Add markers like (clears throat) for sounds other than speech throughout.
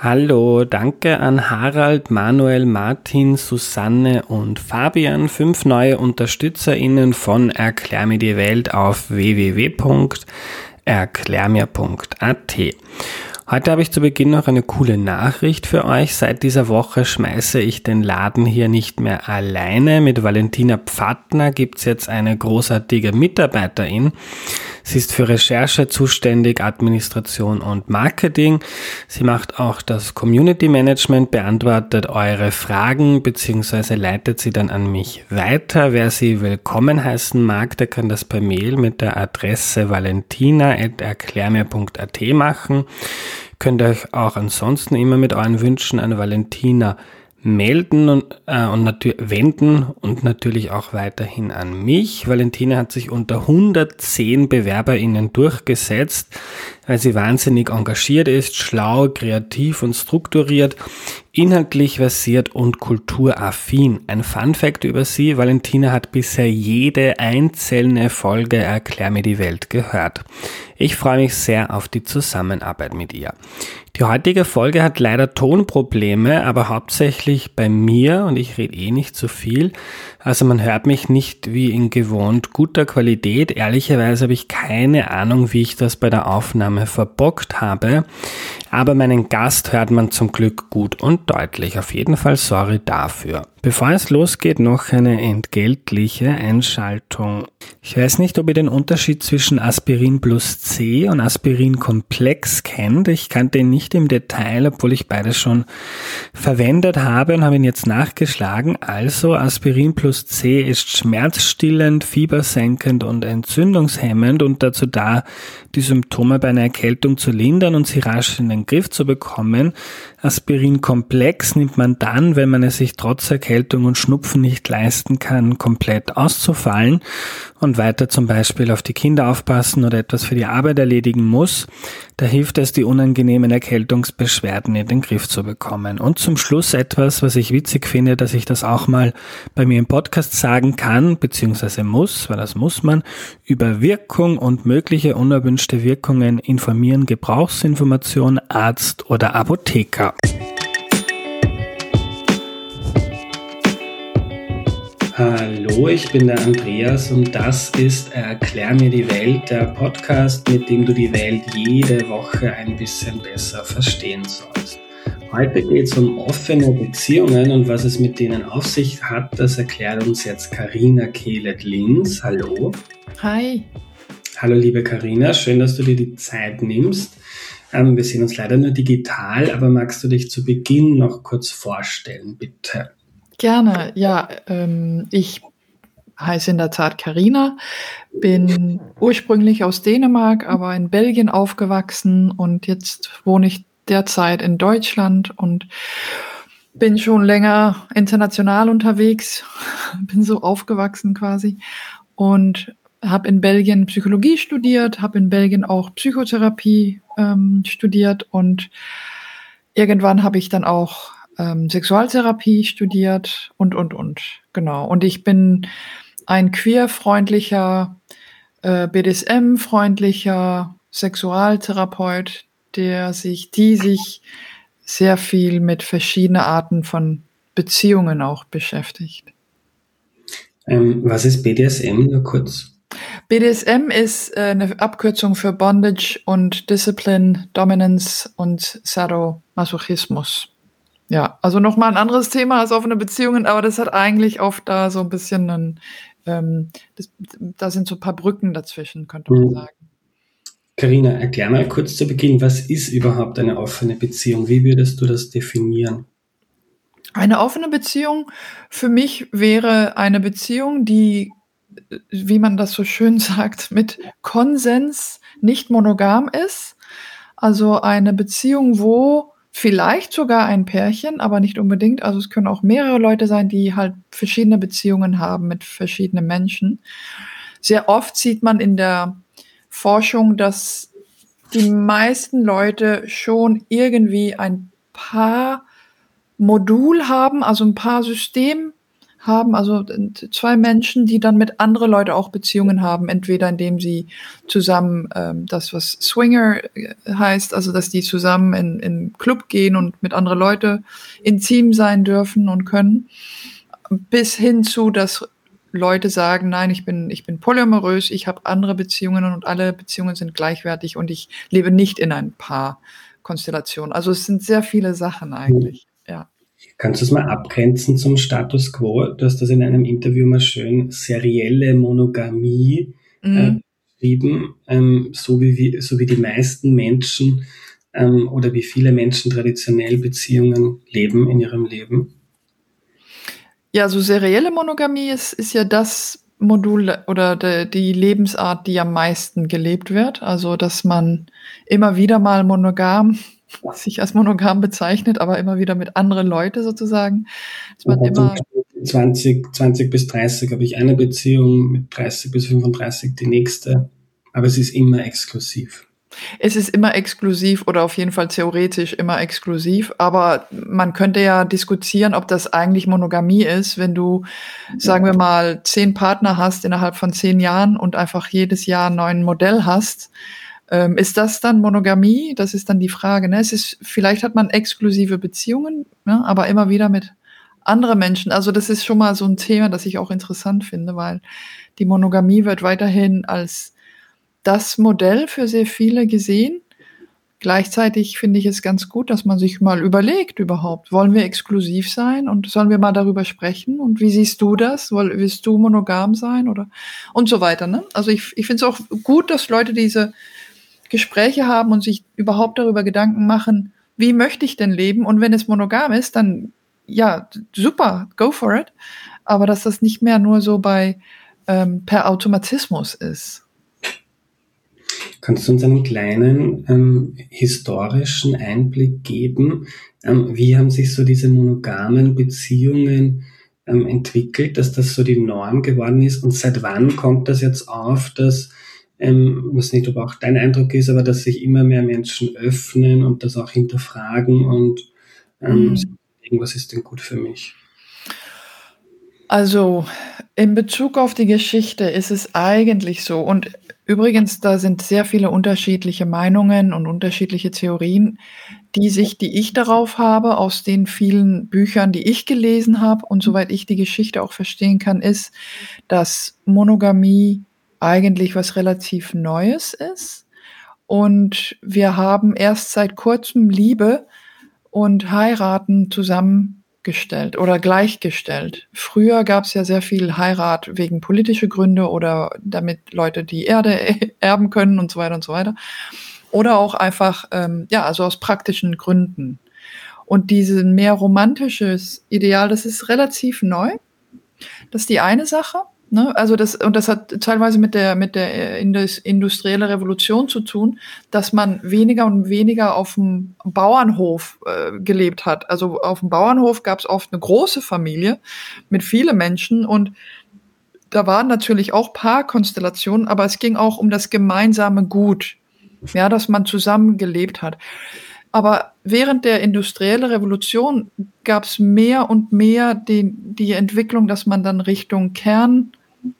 Hallo, danke an Harald, Manuel, Martin, Susanne und Fabian, fünf neue UnterstützerInnen von Erklär mir die Welt auf www.erklärmir.at. Heute habe ich zu Beginn noch eine coole Nachricht für euch. Seit dieser Woche schmeiße ich den Laden hier nicht mehr alleine. Mit Valentina Pfattner gibt's jetzt eine großartige Mitarbeiterin. Sie ist für Recherche zuständig, Administration und Marketing. Sie macht auch das Community Management, beantwortet eure Fragen bzw. leitet sie dann an mich weiter. Wer sie willkommen heißen mag, der kann das per Mail mit der Adresse valentina.erklärmir.at machen. Könnt ihr euch auch ansonsten immer mit euren Wünschen an Valentina melden und, äh, und natürlich wenden und natürlich auch weiterhin an mich. Valentina hat sich unter 110 BewerberInnen durchgesetzt, weil sie wahnsinnig engagiert ist, schlau, kreativ und strukturiert, inhaltlich versiert und kulturaffin. Ein Fun Fact über sie, Valentina hat bisher jede einzelne Folge Erklär mir die Welt gehört. Ich freue mich sehr auf die Zusammenarbeit mit ihr. Die heutige Folge hat leider Tonprobleme, aber hauptsächlich bei mir und ich rede eh nicht so viel. Also man hört mich nicht wie in gewohnt guter Qualität. Ehrlicherweise habe ich keine Ahnung, wie ich das bei der Aufnahme verbockt habe. Aber meinen Gast hört man zum Glück gut und deutlich. Auf jeden Fall sorry dafür. Bevor es losgeht, noch eine entgeltliche Einschaltung. Ich weiß nicht, ob ihr den Unterschied zwischen Aspirin plus C und Aspirin Komplex kennt. Ich kannte ihn nicht im Detail, obwohl ich beides schon verwendet habe und habe ihn jetzt nachgeschlagen. Also Aspirin plus C ist schmerzstillend, fiebersenkend und entzündungshemmend und dazu da, die Symptome bei einer Erkältung zu lindern und sie rasch in den Griff zu bekommen. Aspirin Komplex nimmt man dann, wenn man es sich trotz Erkältung und Schnupfen nicht leisten kann, komplett auszufallen und weiter zum Beispiel auf die Kinder aufpassen oder etwas für die Arbeit erledigen muss. Da hilft es, die unangenehmen Erkältungsbeschwerden in den Griff zu bekommen. Und zum Schluss etwas, was ich witzig finde, dass ich das auch mal bei mir im Podcast sagen kann, beziehungsweise muss, weil das muss man, über Wirkung und mögliche unerwünschte Wirkungen informieren Gebrauchsinformation, Arzt oder Apotheker. Hallo, ich bin der Andreas und das ist Erklär mir die Welt, der Podcast, mit dem du die Welt jede Woche ein bisschen besser verstehen sollst. Heute geht es um offene Beziehungen und was es mit denen auf sich hat, das erklärt uns jetzt Karina Kehlet-Linz. Hallo. Hi. Hallo liebe Karina, schön, dass du dir die Zeit nimmst. Ähm, wir sehen uns leider nur digital, aber magst du dich zu Beginn noch kurz vorstellen, bitte? Gerne, ja. Ähm, ich heiße in der Tat Karina, bin ursprünglich aus Dänemark, aber in Belgien aufgewachsen und jetzt wohne ich derzeit in Deutschland und bin schon länger international unterwegs, (laughs) bin so aufgewachsen quasi und habe in Belgien Psychologie studiert, habe in Belgien auch Psychotherapie ähm, studiert und irgendwann habe ich dann auch ähm, Sexualtherapie studiert und, und, und. Genau. Und ich bin ein queerfreundlicher, äh, BDSM-freundlicher Sexualtherapeut, der sich, die sich sehr viel mit verschiedenen Arten von Beziehungen auch beschäftigt. Ähm, was ist BDSM? Nur kurz. BDSM ist äh, eine Abkürzung für Bondage und Discipline, Dominance und Sadomasochismus. Ja, also nochmal ein anderes Thema als offene Beziehungen, aber das hat eigentlich oft da so ein bisschen ein, ähm, das, da sind so ein paar Brücken dazwischen, könnte man mhm. sagen. Carina, erklär mal kurz zu Beginn, was ist überhaupt eine offene Beziehung? Wie würdest du das definieren? Eine offene Beziehung für mich wäre eine Beziehung, die, wie man das so schön (laughs) sagt, mit Konsens nicht monogam ist. Also eine Beziehung, wo vielleicht sogar ein Pärchen, aber nicht unbedingt. Also es können auch mehrere Leute sein, die halt verschiedene Beziehungen haben mit verschiedenen Menschen. Sehr oft sieht man in der Forschung, dass die meisten Leute schon irgendwie ein paar Modul haben, also ein paar System haben, also zwei Menschen, die dann mit anderen Leuten auch Beziehungen haben, entweder indem sie zusammen ähm, das, was Swinger äh, heißt, also dass die zusammen in, in Club gehen und mit anderen Leuten intim sein dürfen und können, bis hin zu, dass Leute sagen, nein, ich bin, ich bin polyamorös, ich habe andere Beziehungen und alle Beziehungen sind gleichwertig und ich lebe nicht in ein Paar Konstellation. Also es sind sehr viele Sachen eigentlich. Kannst du es mal abgrenzen zum Status quo? Du hast das in einem Interview mal schön serielle Monogamie äh, mhm. beschrieben, ähm, so, wie, so wie die meisten Menschen ähm, oder wie viele Menschen traditionell Beziehungen leben in ihrem Leben. Ja, so serielle Monogamie ist, ist ja das Modul oder de, die Lebensart, die am meisten gelebt wird. Also, dass man immer wieder mal monogam sich als monogam bezeichnet, aber immer wieder mit anderen Leuten sozusagen. Dass man immer 20, 20 bis 30 habe ich eine Beziehung, mit 30 bis 35 die nächste, aber es ist immer exklusiv. Es ist immer exklusiv oder auf jeden Fall theoretisch immer exklusiv, aber man könnte ja diskutieren, ob das eigentlich Monogamie ist, wenn du, sagen wir mal, zehn Partner hast innerhalb von zehn Jahren und einfach jedes Jahr ein neues Modell hast. Ähm, ist das dann Monogamie? Das ist dann die Frage. Ne? Es ist, vielleicht hat man exklusive Beziehungen, ne? aber immer wieder mit anderen Menschen. Also das ist schon mal so ein Thema, das ich auch interessant finde, weil die Monogamie wird weiterhin als das Modell für sehr viele gesehen. Gleichzeitig finde ich es ganz gut, dass man sich mal überlegt überhaupt, wollen wir exklusiv sein und sollen wir mal darüber sprechen und wie siehst du das? Willst du monogam sein oder und so weiter. Ne? Also ich, ich finde es auch gut, dass Leute diese Gespräche haben und sich überhaupt darüber Gedanken machen, wie möchte ich denn leben? Und wenn es monogam ist, dann ja, super, go for it. Aber dass das nicht mehr nur so bei ähm, per Automatismus ist. Kannst du uns einen kleinen ähm, historischen Einblick geben? Ähm, wie haben sich so diese monogamen Beziehungen ähm, entwickelt, dass das so die Norm geworden ist? Und seit wann kommt das jetzt auf, dass, ähm, weiß nicht, ob auch dein Eindruck ist, aber dass sich immer mehr Menschen öffnen und das auch hinterfragen und ähm, mhm. irgendwas ist denn gut für mich? Also in Bezug auf die Geschichte ist es eigentlich so. Und übrigens, da sind sehr viele unterschiedliche Meinungen und unterschiedliche Theorien. Die Sicht, die ich darauf habe, aus den vielen Büchern, die ich gelesen habe und soweit ich die Geschichte auch verstehen kann, ist, dass Monogamie eigentlich was relativ Neues ist. Und wir haben erst seit kurzem Liebe und heiraten zusammen gestellt oder gleichgestellt. Früher gab es ja sehr viel Heirat wegen politischer Gründe oder damit Leute die Erde (laughs) erben können und so weiter und so weiter. Oder auch einfach, ähm, ja, also aus praktischen Gründen. Und dieses mehr romantisches Ideal, das ist relativ neu. Das ist die eine Sache. Ne? Also das, und das hat teilweise mit der, mit der äh, industriellen Revolution zu tun, dass man weniger und weniger auf dem Bauernhof äh, gelebt hat. Also auf dem Bauernhof gab es oft eine große Familie mit vielen Menschen und da waren natürlich auch Paarkonstellationen, aber es ging auch um das gemeinsame Gut, ja, dass man zusammen gelebt hat. Aber während der industriellen Revolution gab es mehr und mehr die, die Entwicklung, dass man dann Richtung Kern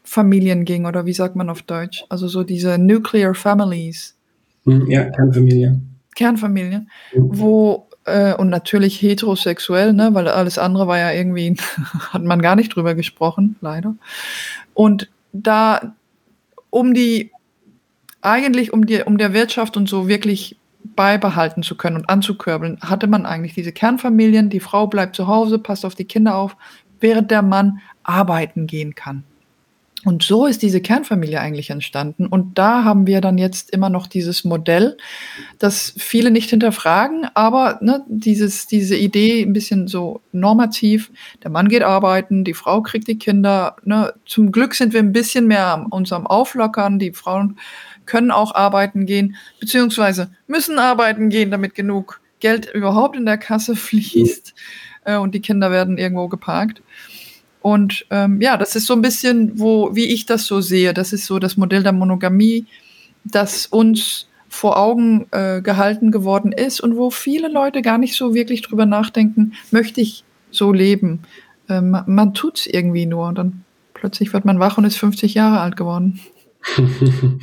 Familien ging oder wie sagt man auf Deutsch? Also so diese Nuclear Families. Hm, ja, Kernfamilie. Kernfamilie, mhm. wo äh, und natürlich heterosexuell, ne, weil alles andere war ja irgendwie (laughs) hat man gar nicht drüber gesprochen, leider. Und da um die eigentlich um die um der Wirtschaft und so wirklich beibehalten zu können und anzukörbeln, hatte man eigentlich diese Kernfamilien, die Frau bleibt zu Hause, passt auf die Kinder auf, während der Mann arbeiten gehen kann. Und so ist diese Kernfamilie eigentlich entstanden. Und da haben wir dann jetzt immer noch dieses Modell, das viele nicht hinterfragen, aber ne, dieses, diese Idee ein bisschen so normativ. Der Mann geht arbeiten, die Frau kriegt die Kinder. Ne. Zum Glück sind wir ein bisschen mehr uns am Auflockern. Die Frauen können auch arbeiten gehen, beziehungsweise müssen arbeiten gehen, damit genug Geld überhaupt in der Kasse (laughs) fließt äh, und die Kinder werden irgendwo geparkt. Und ähm, ja, das ist so ein bisschen, wo, wie ich das so sehe. Das ist so das Modell der Monogamie, das uns vor Augen äh, gehalten geworden ist und wo viele Leute gar nicht so wirklich drüber nachdenken, möchte ich so leben. äh, man, man tut es irgendwie nur und dann plötzlich wird man wach und ist 50 Jahre alt geworden. (laughs)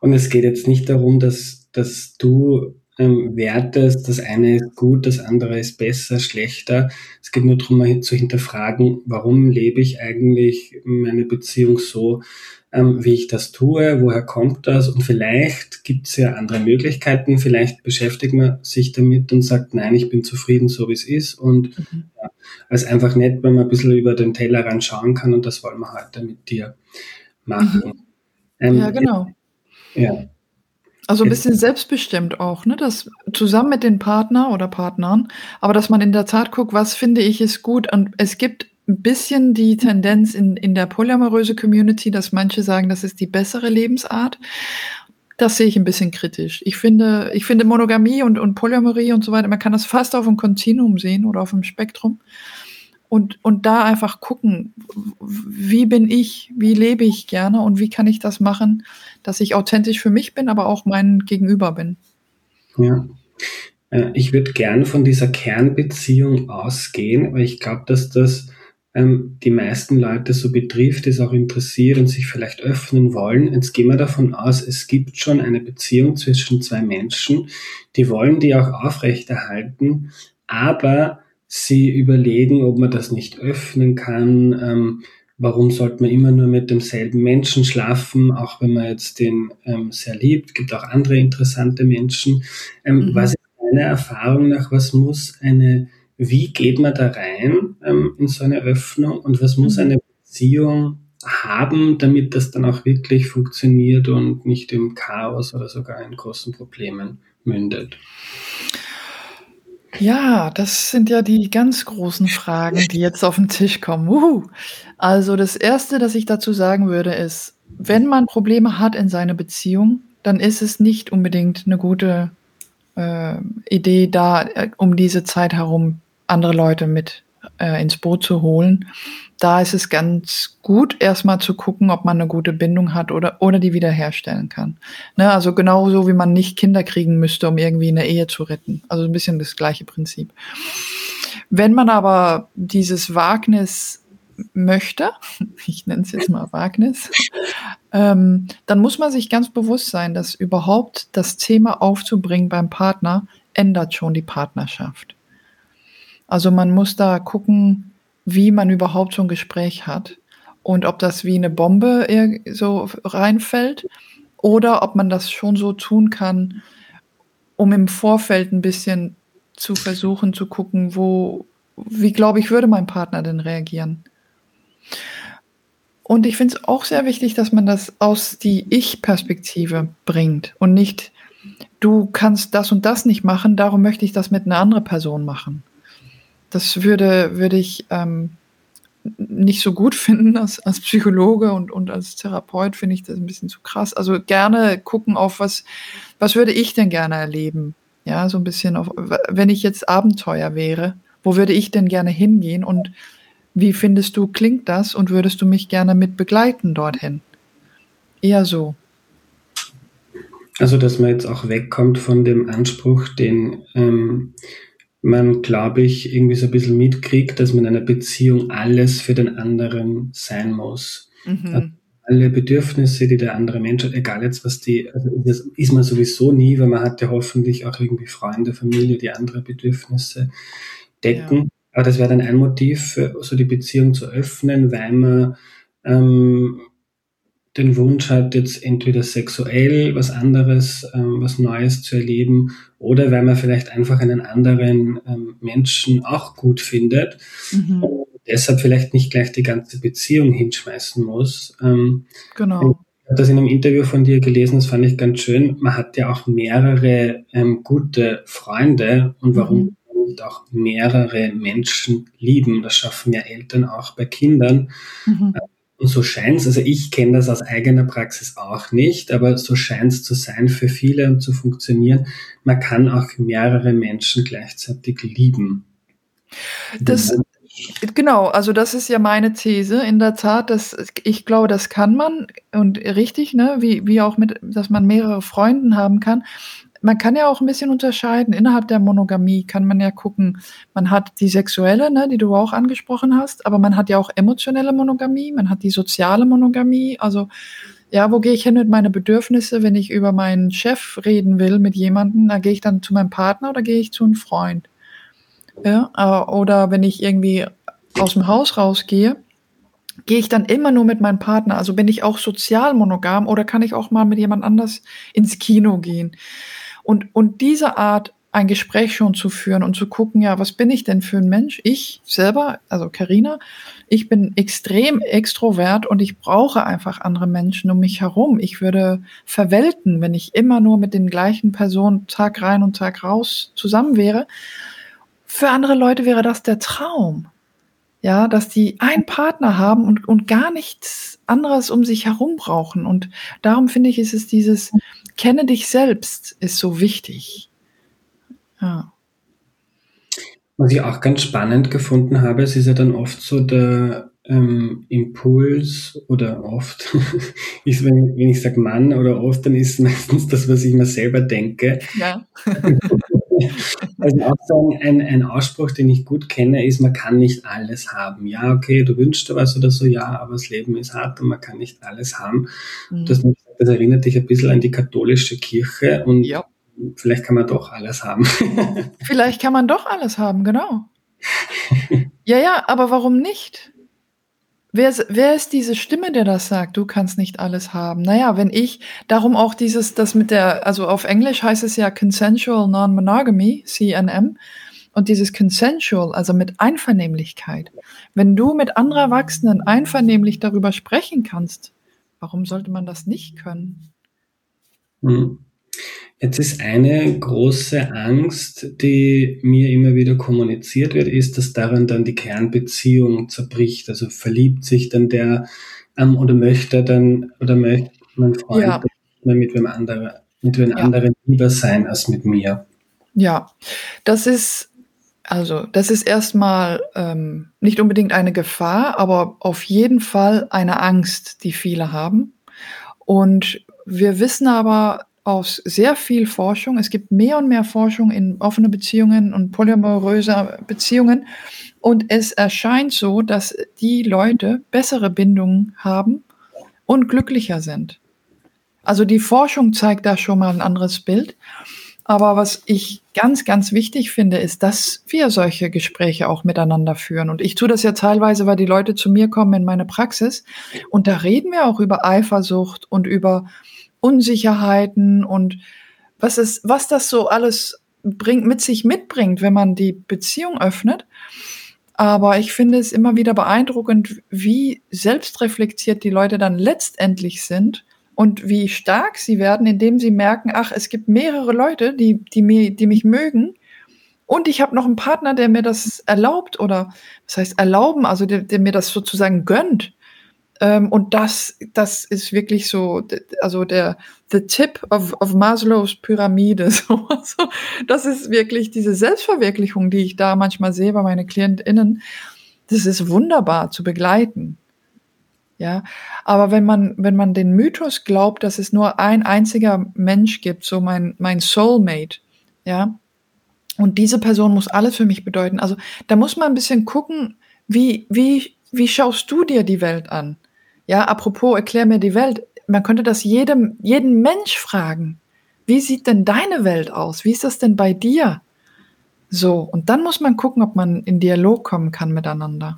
und es geht jetzt nicht darum, dass, dass du ähm, wertest, das eine ist gut, das andere ist besser, schlechter. Es geht nur darum, zu hinterfragen, warum lebe ich eigentlich meine Beziehung so, ähm, wie ich das tue, woher kommt das und vielleicht gibt es ja andere Möglichkeiten, vielleicht beschäftigt man sich damit und sagt, nein, ich bin zufrieden, so wie es ist und mhm. ja, es ist einfach nett, wenn man ein bisschen über den Tellerrand schauen kann und das wollen wir heute mit dir machen. Mhm. Ähm, ja, genau. Ja. Also ein bisschen selbstbestimmt auch, ne? Das zusammen mit den Partner oder Partnern, aber dass man in der Tat guckt, was finde ich ist gut. Und es gibt ein bisschen die Tendenz in, in der polyamoröse Community, dass manche sagen, das ist die bessere Lebensart. Das sehe ich ein bisschen kritisch. Ich finde, ich finde Monogamie und, und Polyamorie und so weiter, man kann das fast auf einem Kontinuum sehen oder auf dem Spektrum. Und, und da einfach gucken, wie bin ich, wie lebe ich gerne und wie kann ich das machen, dass ich authentisch für mich bin, aber auch mein Gegenüber bin. Ja. Äh, ich würde gern von dieser Kernbeziehung ausgehen, weil ich glaube, dass das ähm, die meisten Leute so betrifft, es auch interessiert und sich vielleicht öffnen wollen. Jetzt gehen wir davon aus, es gibt schon eine Beziehung zwischen zwei Menschen, die wollen die auch aufrechterhalten, aber sie überlegen, ob man das nicht öffnen kann. Ähm, warum sollte man immer nur mit demselben Menschen schlafen, auch wenn man jetzt den ähm, sehr liebt. Es gibt auch andere interessante Menschen. Ähm, mhm. Was ist meiner Erfahrung nach, was muss eine wie geht man da rein ähm, in so eine Öffnung und was muss mhm. eine Beziehung haben, damit das dann auch wirklich funktioniert und nicht im Chaos oder sogar in großen Problemen mündet? Ja, das sind ja die ganz großen Fragen, die jetzt auf den Tisch kommen. Uhu. Also das Erste, das ich dazu sagen würde, ist, wenn man Probleme hat in seiner Beziehung, dann ist es nicht unbedingt eine gute äh, Idee, da äh, um diese Zeit herum andere Leute mit äh, ins Boot zu holen. Da ist es ganz gut, erstmal zu gucken, ob man eine gute Bindung hat oder, oder die wiederherstellen kann. Ne, also genauso wie man nicht Kinder kriegen müsste, um irgendwie eine Ehe zu retten. Also ein bisschen das gleiche Prinzip. Wenn man aber dieses Wagnis möchte, (laughs) ich nenne es jetzt mal Wagnis, ähm, dann muss man sich ganz bewusst sein, dass überhaupt das Thema aufzubringen beim Partner ändert schon die Partnerschaft. Also man muss da gucken, wie man überhaupt so ein Gespräch hat und ob das wie eine Bombe so reinfällt oder ob man das schon so tun kann, um im Vorfeld ein bisschen zu versuchen zu gucken, wo, wie glaube ich, würde mein Partner denn reagieren. Und ich finde es auch sehr wichtig, dass man das aus die Ich-Perspektive bringt und nicht, du kannst das und das nicht machen, darum möchte ich das mit einer anderen Person machen. Das würde, würde ich ähm, nicht so gut (laughs) finden als, als Psychologe und, und als Therapeut finde ich das ein bisschen zu krass. Also gerne gucken auf was, was würde ich denn gerne erleben? Ja, so ein bisschen auf, wenn ich jetzt Abenteuer wäre, wo würde ich denn gerne hingehen und wie findest du, klingt das und würdest du mich gerne mit begleiten dorthin? Eher so. Also, dass man jetzt auch wegkommt von dem Anspruch, den ähm, man, glaube ich, irgendwie so ein bisschen mitkriegt, dass man in einer Beziehung alles für den anderen sein muss. Mhm. Alle Bedürfnisse, die der andere Mensch hat, egal jetzt was die, also das ist man sowieso nie, weil man hat ja hoffentlich auch irgendwie Freunde, Familie, die andere Bedürfnisse decken. Ja. Aber das wäre dann ein Motiv, so die Beziehung zu öffnen, weil man ähm, den Wunsch hat, jetzt entweder sexuell was anderes, ähm, was Neues zu erleben oder weil man vielleicht einfach einen anderen ähm, Menschen auch gut findet mhm. und deshalb vielleicht nicht gleich die ganze Beziehung hinschmeißen muss. Ähm, genau. Ich habe das in einem Interview von dir gelesen, das fand ich ganz schön. Man hat ja auch mehrere ähm, gute Freunde und warum mhm. nicht auch mehrere Menschen lieben? Das schaffen ja Eltern auch bei Kindern. Mhm. Und so scheint es, also ich kenne das aus eigener Praxis auch nicht, aber so scheint es zu sein für viele und zu funktionieren. Man kann auch mehrere Menschen gleichzeitig lieben. Das, genau, also das ist ja meine These. In der Tat, dass ich glaube, das kann man und richtig, ne, wie, wie auch mit, dass man mehrere Freunde haben kann. Man kann ja auch ein bisschen unterscheiden. Innerhalb der Monogamie kann man ja gucken, man hat die sexuelle, ne, die du auch angesprochen hast, aber man hat ja auch emotionelle Monogamie, man hat die soziale Monogamie. Also ja, wo gehe ich hin mit meinen Bedürfnissen, wenn ich über meinen Chef reden will mit jemandem? Da gehe ich dann zu meinem Partner oder gehe ich zu einem Freund? Ja, äh, oder wenn ich irgendwie aus dem Haus rausgehe, gehe ich dann immer nur mit meinem Partner? Also bin ich auch sozial monogam oder kann ich auch mal mit jemand anders ins Kino gehen? Und, und diese Art ein Gespräch schon zu führen und zu gucken, ja, was bin ich denn für ein Mensch? Ich selber, also Karina, ich bin extrem extrovert und ich brauche einfach andere Menschen um mich herum. Ich würde verwelten, wenn ich immer nur mit den gleichen Personen Tag rein und Tag raus zusammen wäre. Für andere Leute wäre das der Traum. Ja, dass die einen Partner haben und, und gar nichts anderes um sich herum brauchen. Und darum finde ich, ist es dieses Kenne dich selbst ist so wichtig. Ja. Was ich auch ganz spannend gefunden habe, es ist ja dann oft so der ähm, Impuls oder oft (laughs) ist, wenn, wenn ich sage Mann oder oft, dann ist es meistens das, was ich mir selber denke. Ja. (laughs) also auch so ein, ein Ausspruch, den ich gut kenne, ist, man kann nicht alles haben. Ja, okay, du wünschst dir was oder so, ja, aber das Leben ist hart und man kann nicht alles haben. Mhm. Das, das erinnert dich ein bisschen an die katholische Kirche und ja vielleicht kann man doch alles haben. (laughs) vielleicht kann man doch alles haben, genau. (laughs) Ja, ja, aber warum nicht? Wer, wer ist diese Stimme, der das sagt, du kannst nicht alles haben? Naja, wenn ich, darum auch dieses, das mit der, also auf Englisch heißt es ja Consensual Non-Monogamy, CNM, und dieses Consensual, also mit Einvernehmlichkeit. Wenn du mit anderen Erwachsenen einvernehmlich darüber sprechen kannst, warum sollte man das nicht können? Hm. Jetzt ist eine große Angst, die mir immer wieder kommuniziert wird, ist, dass daran dann die Kernbeziehung zerbricht. Also verliebt sich dann der ähm, oder möchte dann oder möchte mein Freund ja. mit wem anderen, mit wem ja. anderen lieber sein als mit mir. Ja, das ist also das ist erstmal ähm, nicht unbedingt eine Gefahr, aber auf jeden Fall eine Angst, die viele haben. Und wir wissen aber, aus sehr viel Forschung. Es gibt mehr und mehr Forschung in offene Beziehungen und polyamoröse Beziehungen. Und es erscheint so, dass die Leute bessere Bindungen haben und glücklicher sind. Also die Forschung zeigt da schon mal ein anderes Bild. Aber was ich ganz, ganz wichtig finde, ist, dass wir solche Gespräche auch miteinander führen. Und ich tue das ja teilweise, weil die Leute zu mir kommen in meine Praxis. Und da reden wir auch über Eifersucht und über Unsicherheiten und was ist, was das so alles bringt, mit sich mitbringt, wenn man die Beziehung öffnet. Aber ich finde es immer wieder beeindruckend, wie selbstreflektiert die Leute dann letztendlich sind und wie stark sie werden, indem sie merken, ach, es gibt mehrere Leute, die, die, mir, die mich mögen. Und ich habe noch einen Partner, der mir das erlaubt oder was heißt erlauben, also der, der mir das sozusagen gönnt. Ähm, und das, das ist wirklich so, also der the tip of, of Maslows Pyramide. (laughs) So, so, das ist wirklich diese Selbstverwirklichung, die ich da manchmal sehe bei meinen KlientInnen. Das ist wunderbar zu begleiten. Ja, aber wenn man, wenn man den Mythos glaubt, dass es nur ein einziger Mensch gibt, so mein, mein Soulmate, ja, und diese Person muss alles für mich bedeuten. Also da muss man ein bisschen gucken, wie, wie, wie schaust du dir die Welt an? Ja, apropos, erklär mir die Welt. Man könnte das jedem, jeden Mensch fragen. Wie sieht denn deine Welt aus? Wie ist das denn bei dir? So, und dann muss man gucken, ob man in Dialog kommen kann miteinander.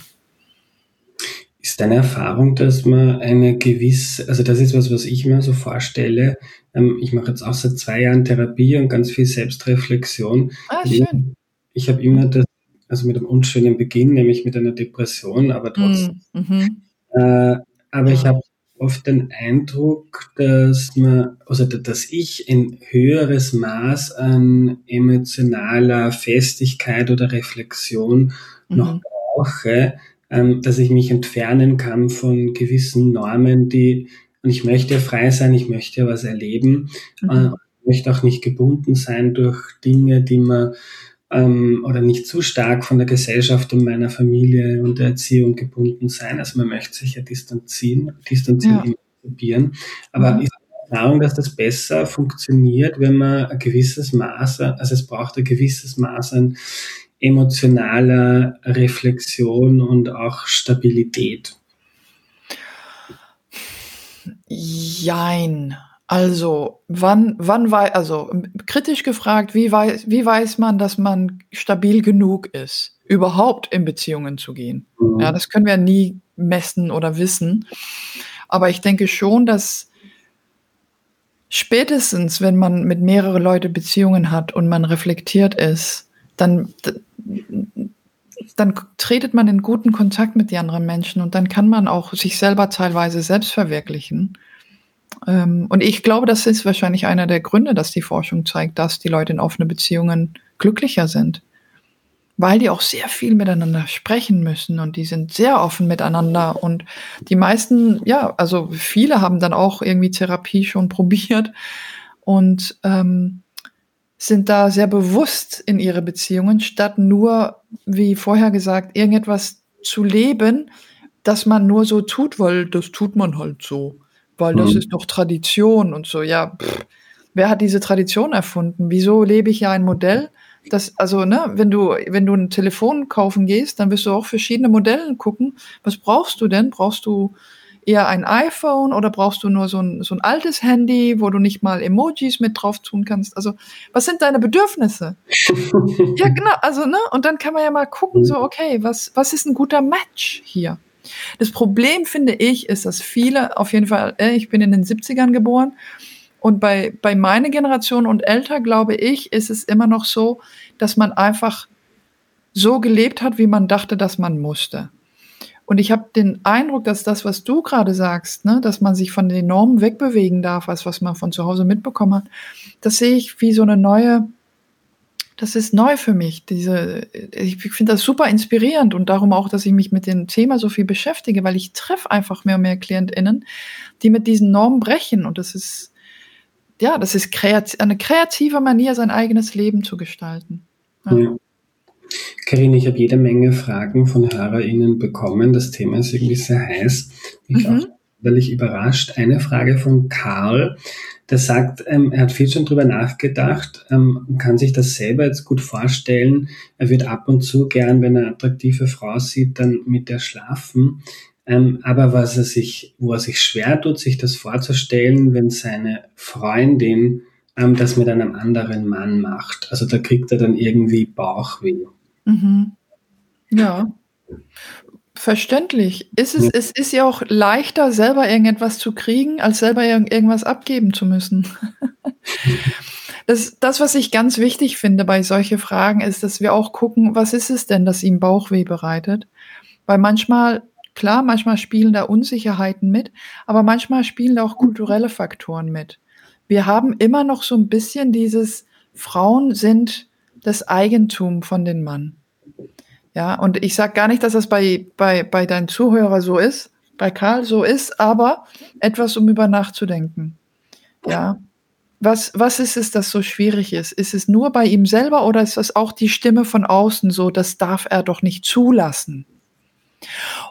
Ist deine Erfahrung, dass man eine gewisse, also das ist was, was ich mir so vorstelle. Ähm, ich mache jetzt auch seit zwei Jahren Therapie und ganz viel Selbstreflexion. Ah, schön. Ich habe immer das, also mit einem unschönen Beginn, nämlich mit einer Depression, aber trotzdem. Mm, mhm. Äh, aber ich habe oft den Eindruck, dass man, also dass ich ein höheres Maß an emotionaler Festigkeit oder Reflexion mhm. noch brauche, ähm, dass ich mich entfernen kann von gewissen Normen, die, und ich möchte frei sein, ich möchte was erleben, mhm. äh, ich möchte auch nicht gebunden sein durch Dinge, die man ähm, oder nicht zu stark von der Gesellschaft und meiner Familie und der Erziehung gebunden sein. Also man möchte sich ja distanzieren, distanzieren, ja. Aber mhm. ist Erfahrung, dass das besser funktioniert, wenn man ein gewisses Maß, also es braucht ein gewisses Maß an emotionaler Reflexion und auch Stabilität. Jein. Also, wann, wann weiß, also kritisch gefragt, wie weiß, wie weiß man, dass man stabil genug ist, überhaupt in Beziehungen zu gehen? Mhm. Ja, das können wir nie messen oder wissen. Aber ich denke schon, dass spätestens, wenn man mit mehreren Leuten Beziehungen hat und man reflektiert ist, dann, dann tretet man in guten Kontakt mit den anderen Menschen und dann kann man auch sich selber teilweise selbst verwirklichen. Ähm, und ich glaube, das ist wahrscheinlich einer der Gründe, dass die Forschung zeigt, dass die Leute in offenen Beziehungen glücklicher sind. Weil die auch sehr viel miteinander sprechen müssen und die sind sehr offen miteinander. Und die meisten, ja, also viele haben dann auch irgendwie Therapie schon probiert und ähm, sind da sehr bewusst in ihre Beziehungen, statt nur, wie vorher gesagt, irgendetwas zu leben, dass man nur so tut, weil das tut man halt so weil das mhm. ist doch Tradition und so. Ja, pff, wer hat diese Tradition erfunden? Wieso lebe ich ja ein Modell? Das, also, ne, wenn du, wenn du ein Telefon kaufen gehst, dann wirst du auch verschiedene Modelle gucken. Was brauchst du denn? Brauchst du eher ein iPhone oder brauchst du nur so ein, so ein altes Handy, wo du nicht mal Emojis mit drauf tun kannst? Also, was sind deine Bedürfnisse? (laughs) ja, genau, also, ne, und dann kann man ja mal gucken, so, okay, was, was ist ein guter Match hier? Das Problem, finde ich, ist, dass viele, auf jeden Fall, äh, ich bin in den 70ern geboren, und bei, bei meiner Generation und älter, glaube ich, ist es immer noch so, dass man einfach so gelebt hat, wie man dachte, dass man musste. Und ich habe den Eindruck, dass das, was du gerade sagst, ne, dass man sich von den Normen wegbewegen darf, als was man von zu Hause mitbekommen hat, das sehe ich wie so eine neue das ist neu für mich. Diese, ich finde das super inspirierend und darum auch, dass ich mich mit dem Thema so viel beschäftige, weil ich treffe einfach mehr und mehr KlientInnen, die mit diesen Normen brechen und das ist, ja, das ist kreativ, eine kreative Manier, sein eigenes Leben zu gestalten. Ja. ja. Karin, ich habe jede Menge Fragen von HörerInnen bekommen. Das Thema ist irgendwie sehr heiß. Ich mhm. auch völlig überrascht. Eine Frage von Karl der sagt, ähm, er hat viel schon drüber nachgedacht ähm, und kann sich das selber jetzt gut vorstellen. Er wird ab und zu gern, wenn er eine attraktive Frau sieht, dann mit der schlafen. Ähm, aber was er sich, wo er sich schwer tut, sich das vorzustellen, wenn seine Freundin ähm, das mit einem anderen Mann macht. Also da kriegt er dann irgendwie Bauchweh. Mhm. Ja. Verständlich. Ist es, es ist ja auch leichter, selber irgendetwas zu kriegen, als selber irgendwas abgeben zu müssen. (laughs) das, das, was ich ganz wichtig finde bei solchen Fragen, ist, dass wir auch gucken, was ist es denn, das ihm Bauchweh bereitet? Weil manchmal, klar, manchmal spielen da Unsicherheiten mit, aber manchmal spielen da auch kulturelle Faktoren mit. Wir haben immer noch so ein bisschen dieses, Frauen sind das Eigentum von den Mann. Ja, und ich sage gar nicht, dass das bei, bei, bei deinen Zuhörern so ist, bei Karl so ist, aber etwas, um über nachzudenken. Ja. Was, was ist es, das so schwierig ist? Ist es nur bei ihm selber oder ist das auch die Stimme von außen so, das darf er doch nicht zulassen?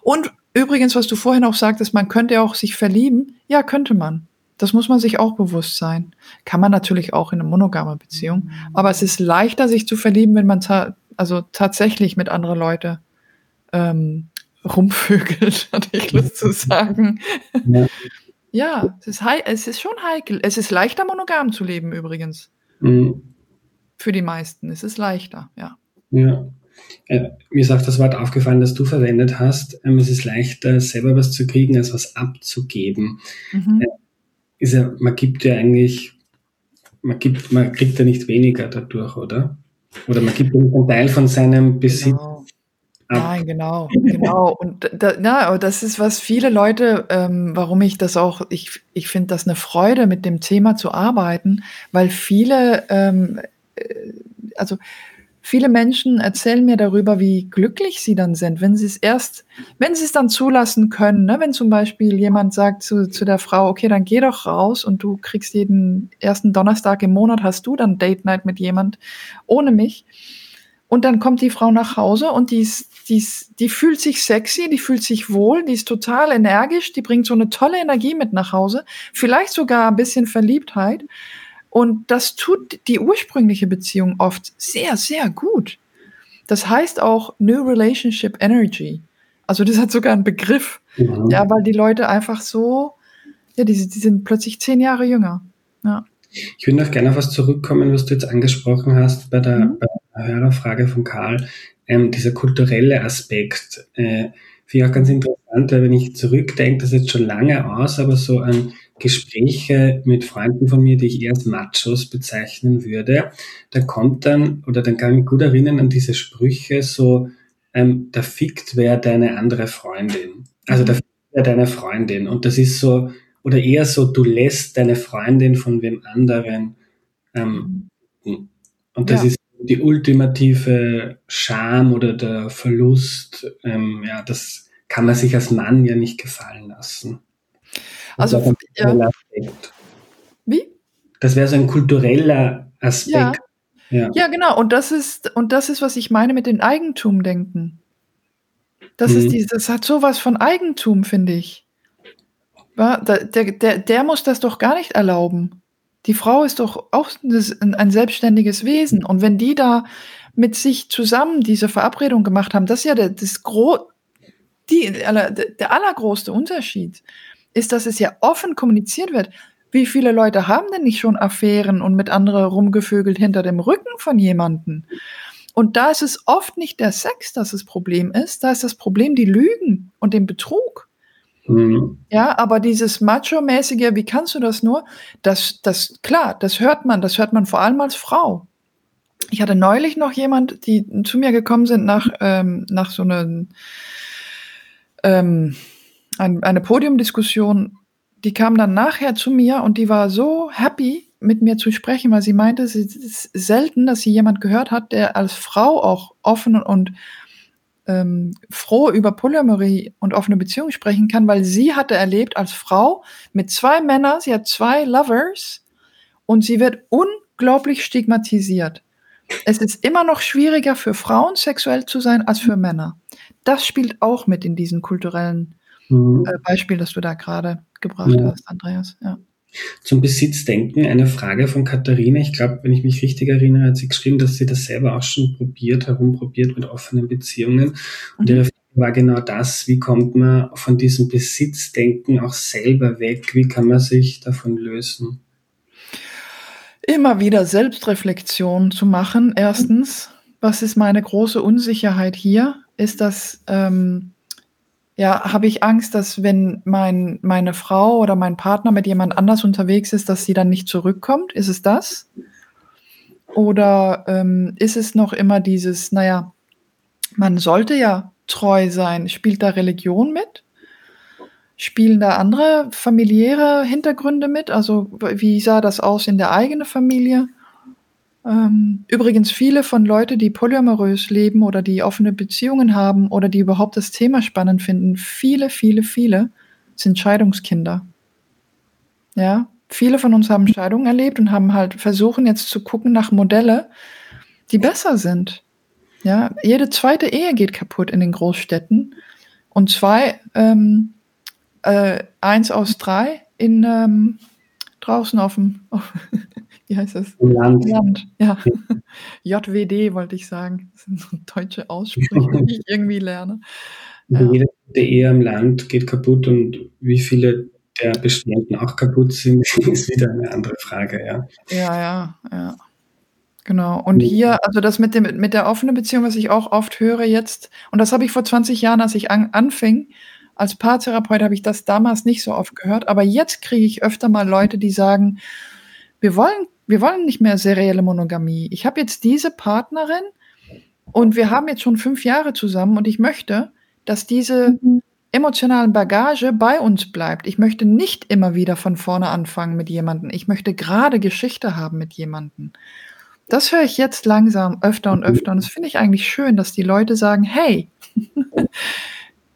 Und übrigens, was du vorhin auch sagtest, man könnte auch sich verlieben. Ja, könnte man. Das muss man sich auch bewusst sein. Kann man natürlich auch in einer monogamen Beziehung. Aber es ist leichter, sich zu verlieben, wenn man ta also tatsächlich mit anderen Leuten ähm, rumvögelt, (laughs) hatte ich Lust zu sagen. Ja, ja es, ist es ist schon heikel. Es ist leichter, monogam zu leben übrigens. Mhm. Für die meisten. Es ist leichter, ja. Ja. Äh, mir ist auch das Wort aufgefallen, das du verwendet hast. Ähm, es ist leichter, selber was zu kriegen, als was abzugeben. Mhm. Äh, ist ja, man gibt ja eigentlich, man gibt, man kriegt ja nicht weniger dadurch, oder? Oder man gibt einen Teil von seinem Besitz. Genau. Nein, genau, genau. Und da, na, das ist, was viele Leute, ähm, warum ich das auch, ich, ich finde das eine Freude, mit dem Thema zu arbeiten, weil viele, ähm, äh, also viele Menschen erzählen mir darüber, wie glücklich sie dann sind, wenn sie es erst, wenn sie es dann zulassen können. Ne? Wenn zum Beispiel jemand sagt zu, zu der Frau, okay, dann geh doch raus und du kriegst jeden ersten Donnerstag im Monat, hast du dann Date Night mit jemand ohne mich. Und dann kommt die Frau nach Hause und die, ist, die, ist, die fühlt sich sexy, die fühlt sich wohl, die ist total energisch, die bringt so eine tolle Energie mit nach Hause, vielleicht sogar ein bisschen Verliebtheit. Und das tut die ursprüngliche Beziehung oft sehr, sehr gut. Das heißt auch New Relationship Energy. Also das hat sogar einen Begriff. Mhm. Ja, weil die Leute einfach so, ja, die, die sind plötzlich zehn Jahre jünger. Ja. Ich würde noch gerne auf was zurückkommen, was du jetzt angesprochen hast bei der, mhm. bei der Hörerfrage von Karl. Ähm, dieser kulturelle Aspekt. Äh, Finde ich auch ganz interessant, weil wenn ich zurückdenke, das ist jetzt schon lange aus, aber so an Gespräche mit Freunden von mir, die ich eher als Machos bezeichnen würde, da kommt dann, oder dann kann ich mich gut erinnern an diese Sprüche so, ähm, da fickt wer deine andere Freundin. Also da fickt wer deine Freundin. Und das ist so, oder eher so, du lässt deine Freundin von wem anderen. Ähm, und das ja. ist die ultimative Scham oder der Verlust. Ähm, ja, das kann man sich als Mann ja nicht gefallen lassen. Das also, ja. Wie? Das wäre so ein kultureller Aspekt. Ja. Ja. ja, genau. Und das ist, und das ist, was ich meine mit dem Eigentumdenken. Das mhm. ist dieses, das hat sowas von Eigentum, finde ich. Der, der, der muss das doch gar nicht erlauben. Die Frau ist doch auch ein selbstständiges Wesen. Und wenn die da mit sich zusammen diese Verabredung gemacht haben, das ist ja der, das Gro die, der allergrößte Unterschied, ist, dass es ja offen kommuniziert wird. Wie viele Leute haben denn nicht schon Affären und mit anderen rumgevögelt hinter dem Rücken von jemanden? Und da ist es oft nicht der Sex, das das Problem ist, da ist das Problem die Lügen und den Betrug. Mhm. Ja, aber dieses Macho-mäßige, wie kannst du das nur? Das, das, klar, das hört man, das hört man vor allem als Frau. Ich hatte neulich noch jemand, die zu mir gekommen sind nach, ähm, nach so einer, ähm, ein, eine Podiumdiskussion. Die kam dann nachher zu mir und die war so happy, mit mir zu sprechen, weil sie meinte, es ist selten, dass sie jemand gehört hat, der als Frau auch offen und ähm, froh über Polyamorie und offene Beziehungen sprechen kann, weil sie hatte erlebt als Frau mit zwei Männern, sie hat zwei Lovers und sie wird unglaublich stigmatisiert. Es ist immer noch schwieriger für Frauen sexuell zu sein als für Männer. Das spielt auch mit in diesen kulturellen mhm. äh, Beispiel, das du da gerade gebracht ja. hast, Andreas. Ja. Zum Besitzdenken eine Frage von Katharina. Ich glaube, wenn ich mich richtig erinnere, hat sie geschrieben, dass sie das selber auch schon probiert, herumprobiert mit offenen Beziehungen. Und mhm. ihre Frage war genau das, wie kommt man von diesem Besitzdenken auch selber weg? Wie kann man sich davon lösen? Immer wieder Selbstreflexion zu machen. Erstens, was ist meine große Unsicherheit hier? Ist das ähm, ja, habe ich Angst, dass wenn mein, meine Frau oder mein Partner mit jemand anders unterwegs ist, dass sie dann nicht zurückkommt? Ist es das? Oder ähm, ist es noch immer dieses, naja, man sollte ja treu sein. Spielt da Religion mit? Spielen da andere familiäre Hintergründe mit? Also wie sah das aus in der eigenen Familie? Ähm, übrigens viele von Leuten, die polyamorös leben oder die offene Beziehungen haben oder die überhaupt das Thema spannend finden, viele, viele, viele sind Scheidungskinder. Ja, viele von uns haben Scheidungen erlebt und haben halt versuchen jetzt zu gucken nach Modelle, die besser sind. Ja, jede zweite Ehe geht kaputt in den Großstädten und zwei, ähm, äh, eins aus drei in ähm, draußen auf dem (laughs) wie heißt das? Land. Land, ja. (laughs) JWD wollte ich sagen. Das sind so deutsche Aussprüche, die ich irgendwie lerne. (laughs) Ja. Jede Ehe im Land geht kaputt und wie viele der bestehenden auch kaputt sind, (laughs) ist wieder eine andere Frage, ja. Ja, ja, ja. Genau. Und hier, also das mit, dem, mit der offenen Beziehung, was ich auch oft höre jetzt, und das habe ich vor 20 Jahren, als ich an, anfing, als Paartherapeut habe ich das damals nicht so oft gehört, aber jetzt kriege ich öfter mal Leute, die sagen, wir wollen wir wollen nicht mehr serielle Monogamie. Ich habe jetzt diese Partnerin und wir haben jetzt schon fünf Jahre zusammen und ich möchte, dass diese mhm. emotionalen Bagage bei uns bleibt. Ich möchte nicht immer wieder von vorne anfangen mit jemandem. Ich möchte gerade Geschichte haben mit jemandem. Das höre ich jetzt langsam öfter und öfter und das finde ich eigentlich schön, dass die Leute sagen, hey, (laughs)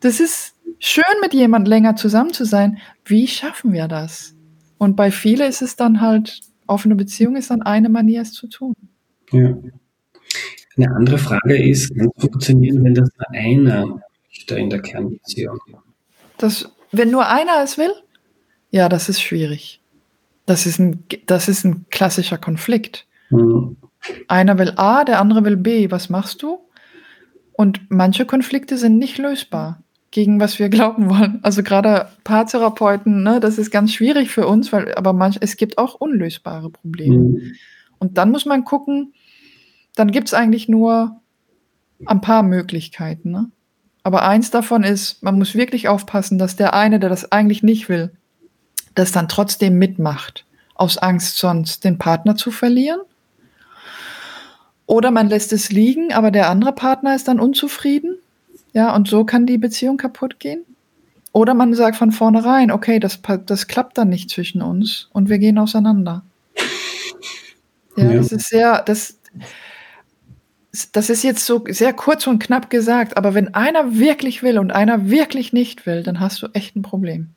das ist schön mit jemand länger zusammen zu sein. Wie schaffen wir das? Und bei vielen ist es dann halt offene Beziehung ist dann eine Manier, es zu tun. Ja. Eine andere Frage ist, kann es funktionieren, wenn das nur einer möchte in der Kernbeziehung? Das, wenn nur einer es will? Ja, das ist schwierig. Das ist ein, das ist ein klassischer Konflikt. Mhm. Einer will A, der andere will B. Was machst du? Und manche Konflikte sind nicht lösbar gegen was wir glauben wollen. Also gerade Paartherapeuten, ne, das ist ganz schwierig für uns, weil aber manch, es gibt auch unlösbare Probleme. Mhm. Und dann muss man gucken, dann gibt es eigentlich nur ein paar Möglichkeiten. Ne? Aber eins davon ist, man muss wirklich aufpassen, dass der eine, der das eigentlich nicht will, das dann trotzdem mitmacht, aus Angst sonst den Partner zu verlieren. Oder man lässt es liegen, aber der andere Partner ist dann unzufrieden. Ja, und so kann die Beziehung kaputt gehen. Oder man sagt von vornherein, okay, das, das klappt dann nicht zwischen uns und wir gehen auseinander. Ja, ja. das ist sehr, das, das ist jetzt so sehr kurz und knapp gesagt, aber wenn einer wirklich will und einer wirklich nicht will, dann hast du echt ein Problem.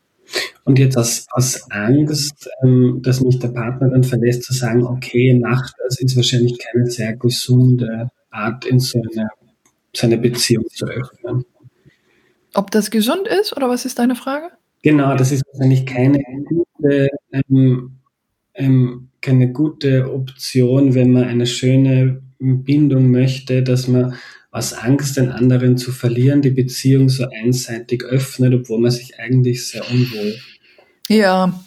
Und jetzt aus, aus Angst, ähm, dass mich der Partner dann verlässt, zu sagen, okay, macht das, ist wahrscheinlich keine sehr gesunde Art, in so eine, seine Beziehung zu öffnen. Ob das gesund ist oder was ist deine Frage? Genau, das ist wahrscheinlich keine gute, ähm, ähm, keine gute Option, wenn man eine schöne Bindung möchte, dass man aus Angst, den anderen zu verlieren, die Beziehung so einseitig öffnet, obwohl man sich eigentlich sehr unwohl. Ja,